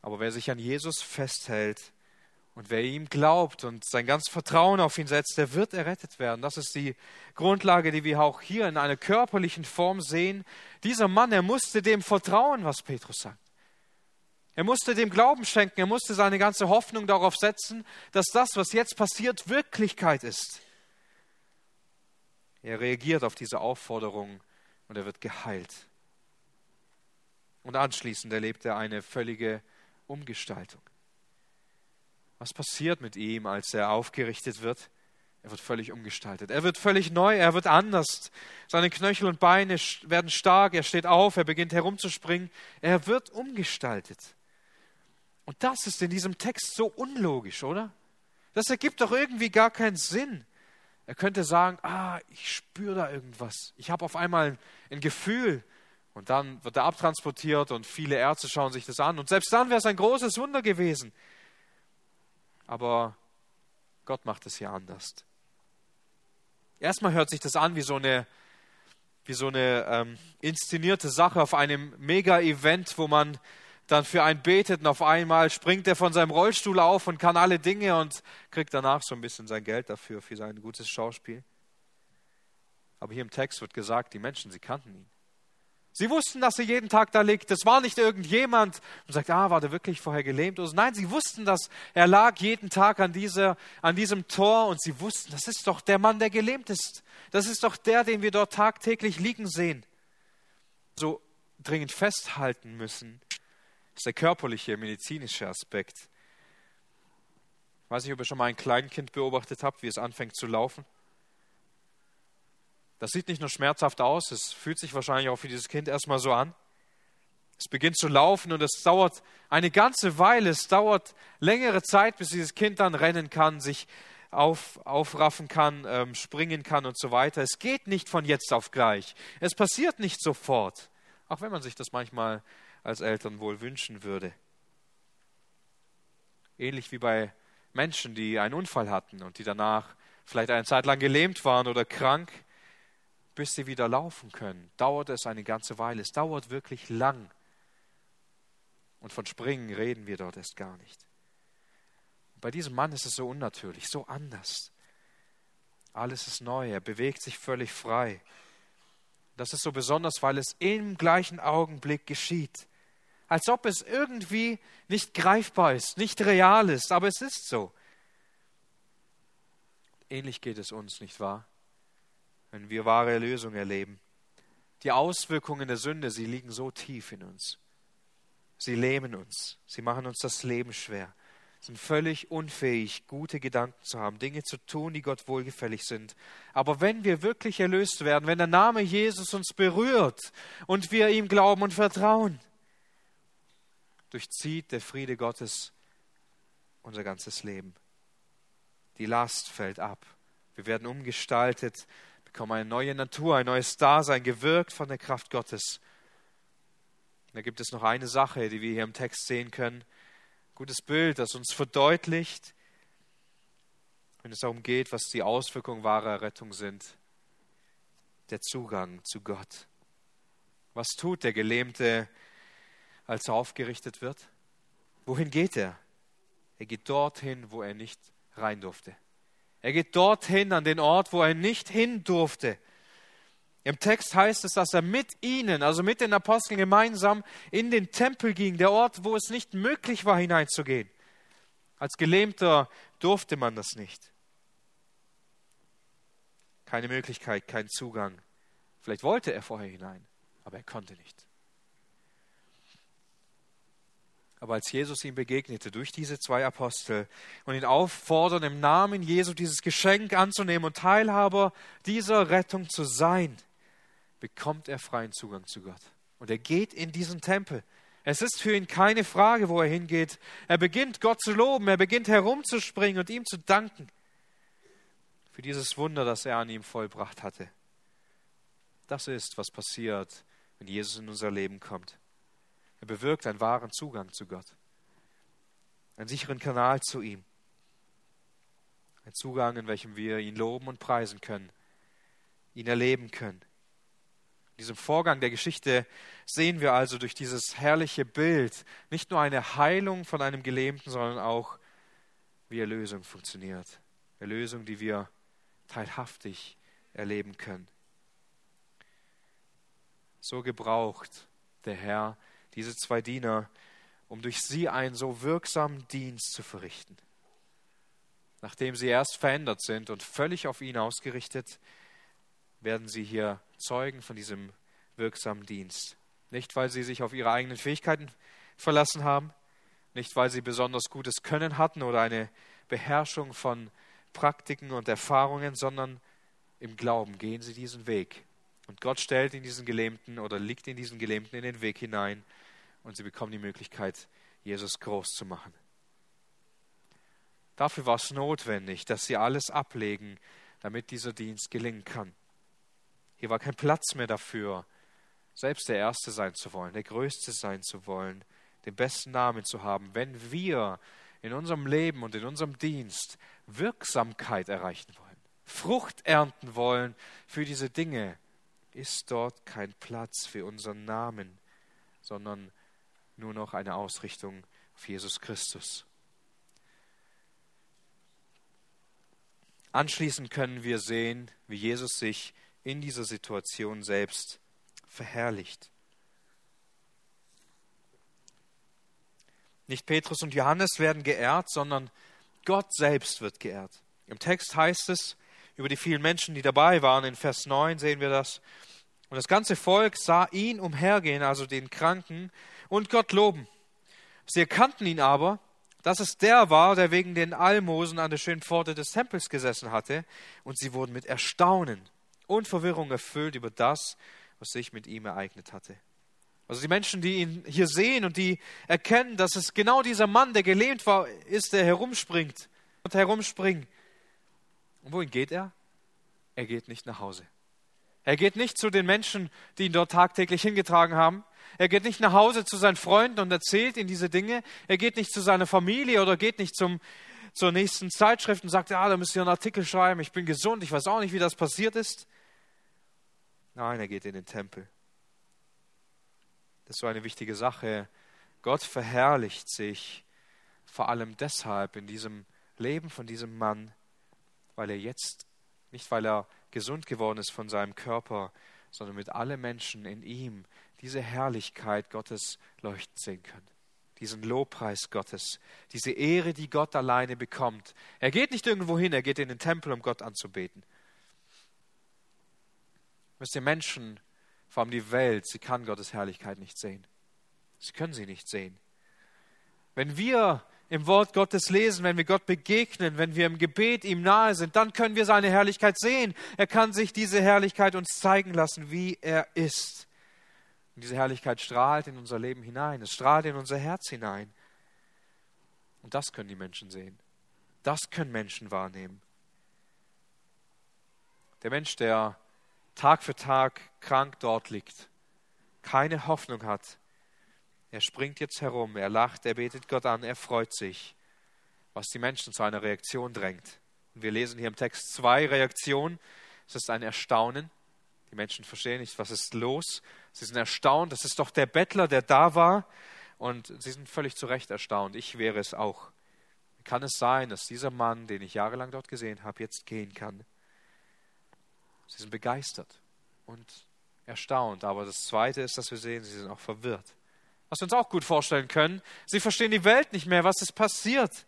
Aber wer sich an Jesus festhält, und wer ihm glaubt und sein ganzes Vertrauen auf ihn setzt, der wird errettet werden. Das ist die Grundlage, die wir auch hier in einer körperlichen Form sehen. Dieser Mann, er musste dem vertrauen, was Petrus sagt. Er musste dem Glauben schenken, er musste seine ganze Hoffnung darauf setzen, dass das, was jetzt passiert, Wirklichkeit ist. Er reagiert auf diese Aufforderung und er wird geheilt. Und anschließend erlebt er eine völlige Umgestaltung. Was passiert mit ihm, als er aufgerichtet wird? Er wird völlig umgestaltet. Er wird völlig neu, er wird anders. Seine Knöchel und Beine werden stark, er steht auf, er beginnt herumzuspringen. Er wird umgestaltet. Und das ist in diesem Text so unlogisch, oder? Das ergibt doch irgendwie gar keinen Sinn. Er könnte sagen, ah, ich spüre da irgendwas. Ich habe auf einmal ein Gefühl. Und dann wird er abtransportiert und viele Ärzte schauen sich das an. Und selbst dann wäre es ein großes Wunder gewesen. Aber Gott macht es hier anders. Erstmal hört sich das an wie so eine, wie so eine ähm, inszenierte Sache auf einem Mega-Event, wo man dann für einen betet und auf einmal springt er von seinem Rollstuhl auf und kann alle Dinge und kriegt danach so ein bisschen sein Geld dafür, für sein gutes Schauspiel. Aber hier im Text wird gesagt, die Menschen, sie kannten ihn. Sie wussten, dass er jeden Tag da liegt. Das war nicht irgendjemand und sagt, ah, war der wirklich vorher gelähmt? Oder nein, sie wussten, dass er lag jeden Tag an, dieser, an diesem Tor und sie wussten, das ist doch der Mann, der gelähmt ist. Das ist doch der, den wir dort tagtäglich liegen sehen. So dringend festhalten müssen, ist der körperliche, medizinische Aspekt. Ich weiß nicht, ob ihr schon mal ein Kleinkind beobachtet habt, wie es anfängt zu laufen. Das sieht nicht nur schmerzhaft aus, es fühlt sich wahrscheinlich auch für dieses Kind erstmal so an. Es beginnt zu laufen und es dauert eine ganze Weile, es dauert längere Zeit, bis dieses Kind dann rennen kann, sich auf, aufraffen kann, ähm, springen kann und so weiter. Es geht nicht von jetzt auf gleich. Es passiert nicht sofort, auch wenn man sich das manchmal als Eltern wohl wünschen würde. Ähnlich wie bei Menschen, die einen Unfall hatten und die danach vielleicht eine Zeit lang gelähmt waren oder krank bis sie wieder laufen können, dauert es eine ganze Weile. Es dauert wirklich lang. Und von Springen reden wir dort erst gar nicht. Bei diesem Mann ist es so unnatürlich, so anders. Alles ist neu, er bewegt sich völlig frei. Das ist so besonders, weil es im gleichen Augenblick geschieht. Als ob es irgendwie nicht greifbar ist, nicht real ist, aber es ist so. Ähnlich geht es uns, nicht wahr? Wenn wir wahre Erlösung erleben. Die Auswirkungen der Sünde, sie liegen so tief in uns. Sie lähmen uns, sie machen uns das Leben schwer, sind völlig unfähig, gute Gedanken zu haben, Dinge zu tun, die Gott wohlgefällig sind. Aber wenn wir wirklich erlöst werden, wenn der Name Jesus uns berührt und wir ihm glauben und vertrauen, durchzieht der Friede Gottes unser ganzes Leben. Die Last fällt ab. Wir werden umgestaltet bekommen eine neue Natur, ein neues Dasein, gewirkt von der Kraft Gottes. Da gibt es noch eine Sache, die wir hier im Text sehen können. Gutes Bild, das uns verdeutlicht, wenn es darum geht, was die Auswirkungen wahrer Rettung sind. Der Zugang zu Gott. Was tut der Gelähmte, als er aufgerichtet wird? Wohin geht er? Er geht dorthin, wo er nicht rein durfte. Er geht dorthin, an den Ort, wo er nicht hin durfte. Im Text heißt es, dass er mit ihnen, also mit den Aposteln gemeinsam in den Tempel ging, der Ort, wo es nicht möglich war, hineinzugehen. Als Gelähmter durfte man das nicht. Keine Möglichkeit, kein Zugang. Vielleicht wollte er vorher hinein, aber er konnte nicht. Aber als Jesus ihm begegnete durch diese zwei Apostel und ihn auffordern, im Namen Jesu dieses Geschenk anzunehmen und Teilhaber dieser Rettung zu sein, bekommt er freien Zugang zu Gott. Und er geht in diesen Tempel. Es ist für ihn keine Frage, wo er hingeht. Er beginnt Gott zu loben, er beginnt herumzuspringen und ihm zu danken für dieses Wunder, das er an ihm vollbracht hatte. Das ist, was passiert, wenn Jesus in unser Leben kommt. Er bewirkt einen wahren Zugang zu Gott, einen sicheren Kanal zu ihm, ein Zugang, in welchem wir ihn loben und preisen können, ihn erleben können. In diesem Vorgang der Geschichte sehen wir also durch dieses herrliche Bild nicht nur eine Heilung von einem Gelähmten, sondern auch, wie Erlösung funktioniert. Erlösung, die wir teilhaftig erleben können. So gebraucht der Herr diese zwei Diener, um durch sie einen so wirksamen Dienst zu verrichten. Nachdem sie erst verändert sind und völlig auf ihn ausgerichtet, werden sie hier Zeugen von diesem wirksamen Dienst. Nicht, weil sie sich auf ihre eigenen Fähigkeiten verlassen haben, nicht, weil sie besonders gutes Können hatten oder eine Beherrschung von Praktiken und Erfahrungen, sondern im Glauben gehen sie diesen Weg. Und Gott stellt in diesen Gelähmten oder liegt in diesen Gelähmten in den Weg hinein und sie bekommen die Möglichkeit, Jesus groß zu machen. Dafür war es notwendig, dass sie alles ablegen, damit dieser Dienst gelingen kann. Hier war kein Platz mehr dafür, selbst der Erste sein zu wollen, der Größte sein zu wollen, den besten Namen zu haben. Wenn wir in unserem Leben und in unserem Dienst Wirksamkeit erreichen wollen, Frucht ernten wollen für diese Dinge, ist dort kein Platz für unseren Namen, sondern nur noch eine Ausrichtung auf Jesus Christus. Anschließend können wir sehen, wie Jesus sich in dieser Situation selbst verherrlicht. Nicht Petrus und Johannes werden geehrt, sondern Gott selbst wird geehrt. Im Text heißt es, über die vielen Menschen, die dabei waren, in Vers 9 sehen wir das. Und das ganze Volk sah ihn umhergehen, also den Kranken, und Gott loben. Sie erkannten ihn aber, dass es der war, der wegen den Almosen an der schönen Pforte des Tempels gesessen hatte, und sie wurden mit Erstaunen und Verwirrung erfüllt über das, was sich mit ihm ereignet hatte. Also die Menschen, die ihn hier sehen und die erkennen, dass es genau dieser Mann, der gelähmt war, ist, der herumspringt und herumspringt. Und wohin geht er? Er geht nicht nach Hause. Er geht nicht zu den Menschen, die ihn dort tagtäglich hingetragen haben. Er geht nicht nach Hause zu seinen Freunden und erzählt ihnen diese Dinge. Er geht nicht zu seiner Familie oder geht nicht zum, zur nächsten Zeitschrift und sagt, ja, da müsst ihr einen Artikel schreiben, ich bin gesund, ich weiß auch nicht, wie das passiert ist. Nein, er geht in den Tempel. Das ist so eine wichtige Sache. Gott verherrlicht sich vor allem deshalb in diesem Leben von diesem Mann, weil er jetzt, nicht weil er gesund geworden ist von seinem Körper, sondern mit allen Menschen in ihm diese Herrlichkeit Gottes leuchten sehen können. Diesen Lobpreis Gottes, diese Ehre, die Gott alleine bekommt. Er geht nicht irgendwo hin, er geht in den Tempel, um Gott anzubeten. Wisst ihr, Menschen, vor allem die Welt, sie kann Gottes Herrlichkeit nicht sehen. Sie können sie nicht sehen. Wenn wir im Wort Gottes lesen, wenn wir Gott begegnen, wenn wir im Gebet ihm nahe sind, dann können wir seine Herrlichkeit sehen. Er kann sich diese Herrlichkeit uns zeigen lassen, wie er ist. Und diese Herrlichkeit strahlt in unser Leben hinein, es strahlt in unser Herz hinein. Und das können die Menschen sehen. Das können Menschen wahrnehmen. Der Mensch, der Tag für Tag krank dort liegt, keine Hoffnung hat, er springt jetzt herum, er lacht, er betet Gott an, er freut sich, was die Menschen zu einer Reaktion drängt. Und wir lesen hier im Text zwei Reaktionen. Es ist ein Erstaunen. Die Menschen verstehen nicht, was ist los. Sie sind erstaunt, das ist doch der Bettler, der da war. Und sie sind völlig zu Recht erstaunt. Ich wäre es auch. Kann es sein, dass dieser Mann, den ich jahrelang dort gesehen habe, jetzt gehen kann? Sie sind begeistert und erstaunt. Aber das Zweite ist, dass wir sehen, sie sind auch verwirrt. Was wir uns auch gut vorstellen können. Sie verstehen die Welt nicht mehr. Was ist passiert?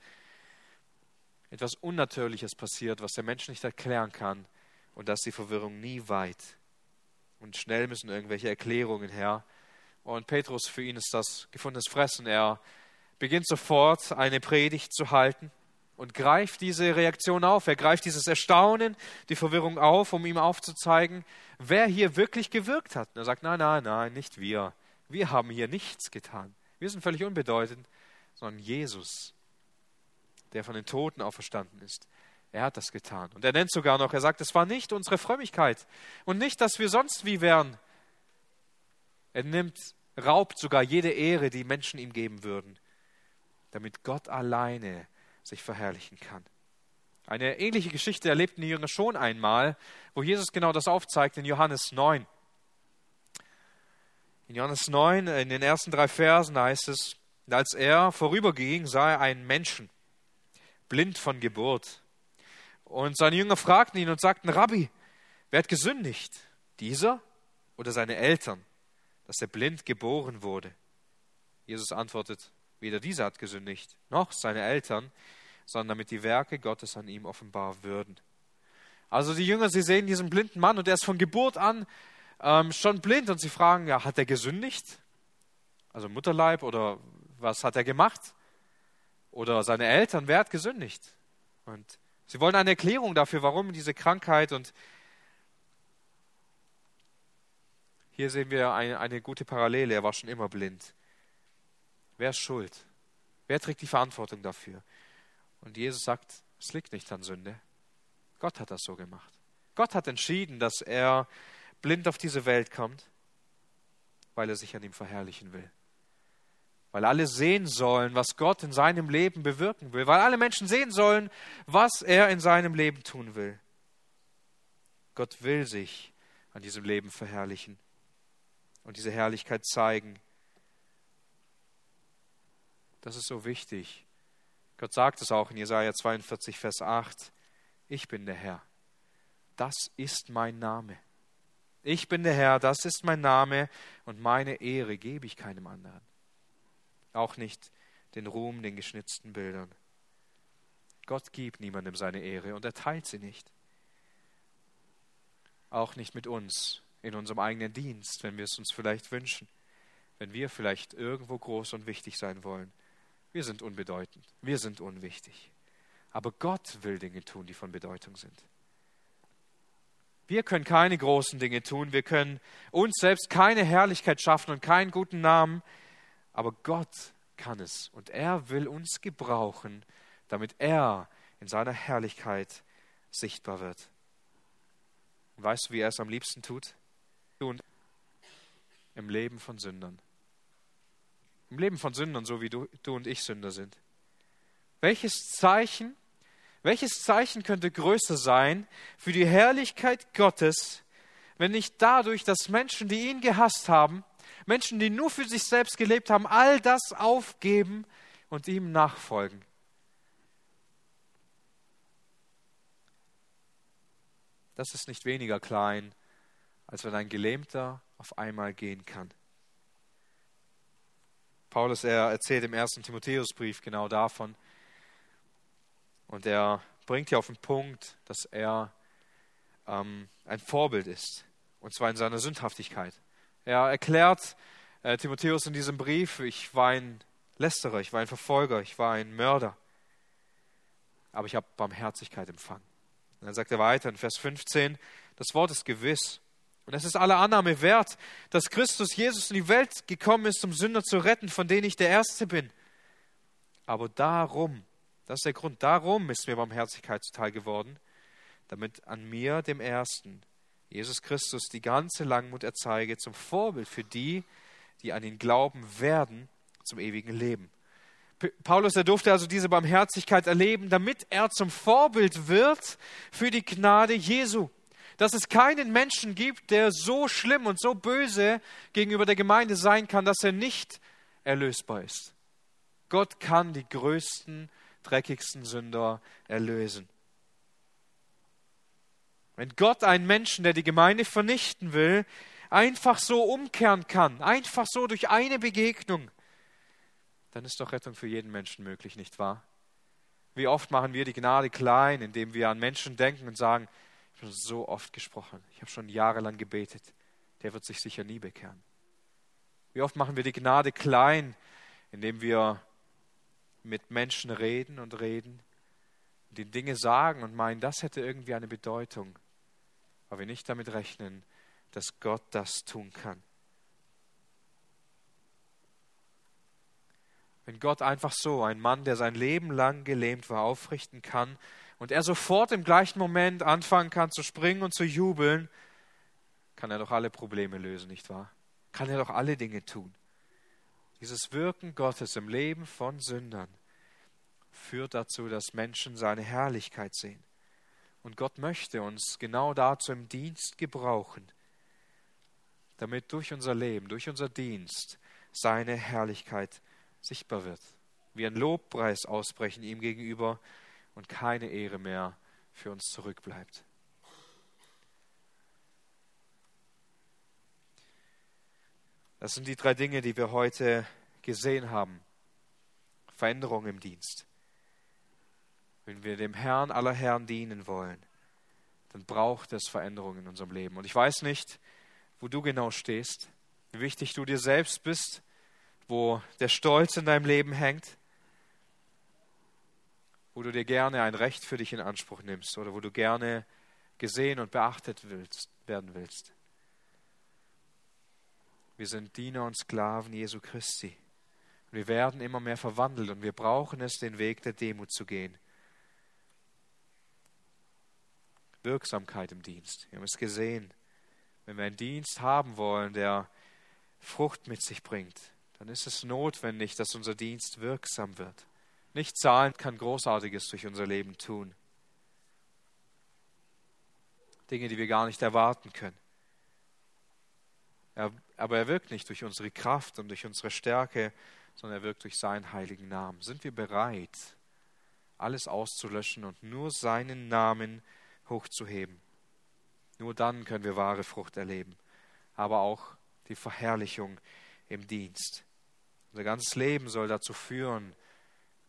Etwas Unnatürliches passiert, was der Mensch nicht erklären kann. Und das ist die Verwirrung nie weit. Und schnell müssen irgendwelche Erklärungen her. Und Petrus, für ihn ist das gefundenes Fressen. Er beginnt sofort eine Predigt zu halten und greift diese Reaktion auf. Er greift dieses Erstaunen, die Verwirrung auf, um ihm aufzuzeigen, wer hier wirklich gewirkt hat. Und er sagt, nein, nein, nein, nicht wir. Wir haben hier nichts getan. Wir sind völlig unbedeutend, sondern Jesus, der von den Toten auferstanden ist. Er hat das getan. Und er nennt sogar noch, er sagt, es war nicht unsere Frömmigkeit und nicht, dass wir sonst wie wären. Er nimmt, raubt sogar jede Ehre, die Menschen ihm geben würden, damit Gott alleine sich verherrlichen kann. Eine ähnliche Geschichte erlebten die Jünger schon einmal, wo Jesus genau das aufzeigt in Johannes 9. In Johannes 9, in den ersten drei Versen heißt es, als er vorüberging, sah er einen Menschen, blind von Geburt. Und seine Jünger fragten ihn und sagten, Rabbi, wer hat gesündigt? Dieser oder seine Eltern, dass er blind geboren wurde? Jesus antwortet, weder dieser hat gesündigt, noch seine Eltern, sondern damit die Werke Gottes an ihm offenbar würden. Also die Jünger, sie sehen diesen blinden Mann und er ist von Geburt an ähm, schon blind und sie fragen, ja, hat er gesündigt? Also Mutterleib oder was hat er gemacht? Oder seine Eltern, wer hat gesündigt? Und sie wollen eine Erklärung dafür, warum diese Krankheit und hier sehen wir eine, eine gute Parallele, er war schon immer blind. Wer ist schuld? Wer trägt die Verantwortung dafür? Und Jesus sagt, es liegt nicht an Sünde. Gott hat das so gemacht. Gott hat entschieden, dass er blind auf diese Welt kommt, weil er sich an ihm verherrlichen will. Weil alle sehen sollen, was Gott in seinem Leben bewirken will. Weil alle Menschen sehen sollen, was er in seinem Leben tun will. Gott will sich an diesem Leben verherrlichen und diese Herrlichkeit zeigen. Das ist so wichtig. Gott sagt es auch in Jesaja 42, Vers 8. Ich bin der Herr. Das ist mein Name. Ich bin der Herr, das ist mein Name und meine Ehre gebe ich keinem anderen. Auch nicht den Ruhm, den geschnitzten Bildern. Gott gibt niemandem seine Ehre und er teilt sie nicht. Auch nicht mit uns in unserem eigenen Dienst, wenn wir es uns vielleicht wünschen, wenn wir vielleicht irgendwo groß und wichtig sein wollen. Wir sind unbedeutend, wir sind unwichtig. Aber Gott will Dinge tun, die von Bedeutung sind. Wir können keine großen Dinge tun, wir können uns selbst keine Herrlichkeit schaffen und keinen guten Namen, aber Gott kann es und er will uns gebrauchen, damit er in seiner Herrlichkeit sichtbar wird. Und weißt du, wie er es am liebsten tut? Und im Leben von Sündern. Im Leben von Sündern, so wie du, du und ich Sünder sind. Welches Zeichen, welches Zeichen könnte größer sein für die Herrlichkeit Gottes, wenn nicht dadurch, dass Menschen, die ihn gehasst haben, Menschen, die nur für sich selbst gelebt haben, all das aufgeben und ihm nachfolgen. Das ist nicht weniger klein, als wenn ein Gelähmter auf einmal gehen kann. Paulus, er erzählt im ersten Timotheusbrief genau davon. Und er bringt hier auf den Punkt, dass er ähm, ein Vorbild ist. Und zwar in seiner Sündhaftigkeit. Er erklärt äh, Timotheus in diesem Brief, ich war ein Lästerer, ich war ein Verfolger, ich war ein Mörder. Aber ich habe Barmherzigkeit empfangen. Und dann sagt er weiter in Vers 15, das Wort ist gewiss. Und es ist alle Annahme wert, dass Christus Jesus in die Welt gekommen ist, um Sünder zu retten, von denen ich der Erste bin. Aber darum, das ist der Grund, darum ist mir Barmherzigkeit zuteil geworden, damit an mir, dem Ersten, Jesus Christus die ganze Langmut erzeige zum Vorbild für die, die an ihn glauben werden, zum ewigen Leben. Paulus, er durfte also diese Barmherzigkeit erleben, damit er zum Vorbild wird für die Gnade Jesu. Dass es keinen Menschen gibt, der so schlimm und so böse gegenüber der Gemeinde sein kann, dass er nicht erlösbar ist. Gott kann die größten, dreckigsten Sünder erlösen. Wenn Gott einen Menschen, der die Gemeinde vernichten will, einfach so umkehren kann, einfach so durch eine Begegnung, dann ist doch Rettung für jeden Menschen möglich, nicht wahr? Wie oft machen wir die Gnade klein, indem wir an Menschen denken und sagen, ich habe so oft gesprochen, ich habe schon jahrelang gebetet, der wird sich sicher nie bekehren. Wie oft machen wir die Gnade klein, indem wir mit Menschen reden und reden, die Dinge sagen und meinen, das hätte irgendwie eine Bedeutung aber wir nicht damit rechnen, dass Gott das tun kann. Wenn Gott einfach so einen Mann, der sein Leben lang gelähmt war, aufrichten kann und er sofort im gleichen Moment anfangen kann zu springen und zu jubeln, kann er doch alle Probleme lösen, nicht wahr? Kann er doch alle Dinge tun. Dieses Wirken Gottes im Leben von Sündern führt dazu, dass Menschen seine Herrlichkeit sehen. Und Gott möchte uns genau dazu im Dienst gebrauchen, damit durch unser Leben, durch unser Dienst seine Herrlichkeit sichtbar wird. Wir ein Lobpreis ausbrechen ihm gegenüber und keine Ehre mehr für uns zurückbleibt. Das sind die drei Dinge, die wir heute gesehen haben. Veränderung im Dienst. Wenn wir dem Herrn aller Herren dienen wollen, dann braucht es Veränderungen in unserem Leben. Und ich weiß nicht, wo du genau stehst, wie wichtig du dir selbst bist, wo der Stolz in deinem Leben hängt, wo du dir gerne ein Recht für dich in Anspruch nimmst oder wo du gerne gesehen und beachtet willst, werden willst. Wir sind Diener und Sklaven Jesu Christi. wir werden immer mehr verwandelt und wir brauchen es, den Weg der Demut zu gehen. Wirksamkeit im Dienst. Wir haben es gesehen. Wenn wir einen Dienst haben wollen, der Frucht mit sich bringt, dann ist es notwendig, dass unser Dienst wirksam wird. Nicht Zahlen kann Großartiges durch unser Leben tun. Dinge, die wir gar nicht erwarten können. Er, aber er wirkt nicht durch unsere Kraft und durch unsere Stärke, sondern er wirkt durch seinen heiligen Namen. Sind wir bereit, alles auszulöschen und nur seinen Namen zu hochzuheben. Nur dann können wir wahre Frucht erleben, aber auch die Verherrlichung im Dienst. Unser ganzes Leben soll dazu führen,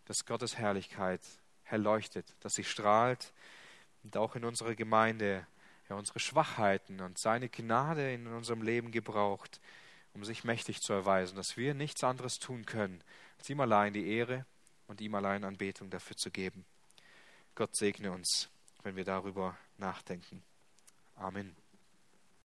dass Gottes Herrlichkeit erleuchtet, dass sie strahlt und auch in unserer Gemeinde ja, unsere Schwachheiten und seine Gnade in unserem Leben gebraucht, um sich mächtig zu erweisen, dass wir nichts anderes tun können, als ihm allein die Ehre und ihm allein Anbetung dafür zu geben. Gott segne uns, wenn wir darüber nachdenken. Amen.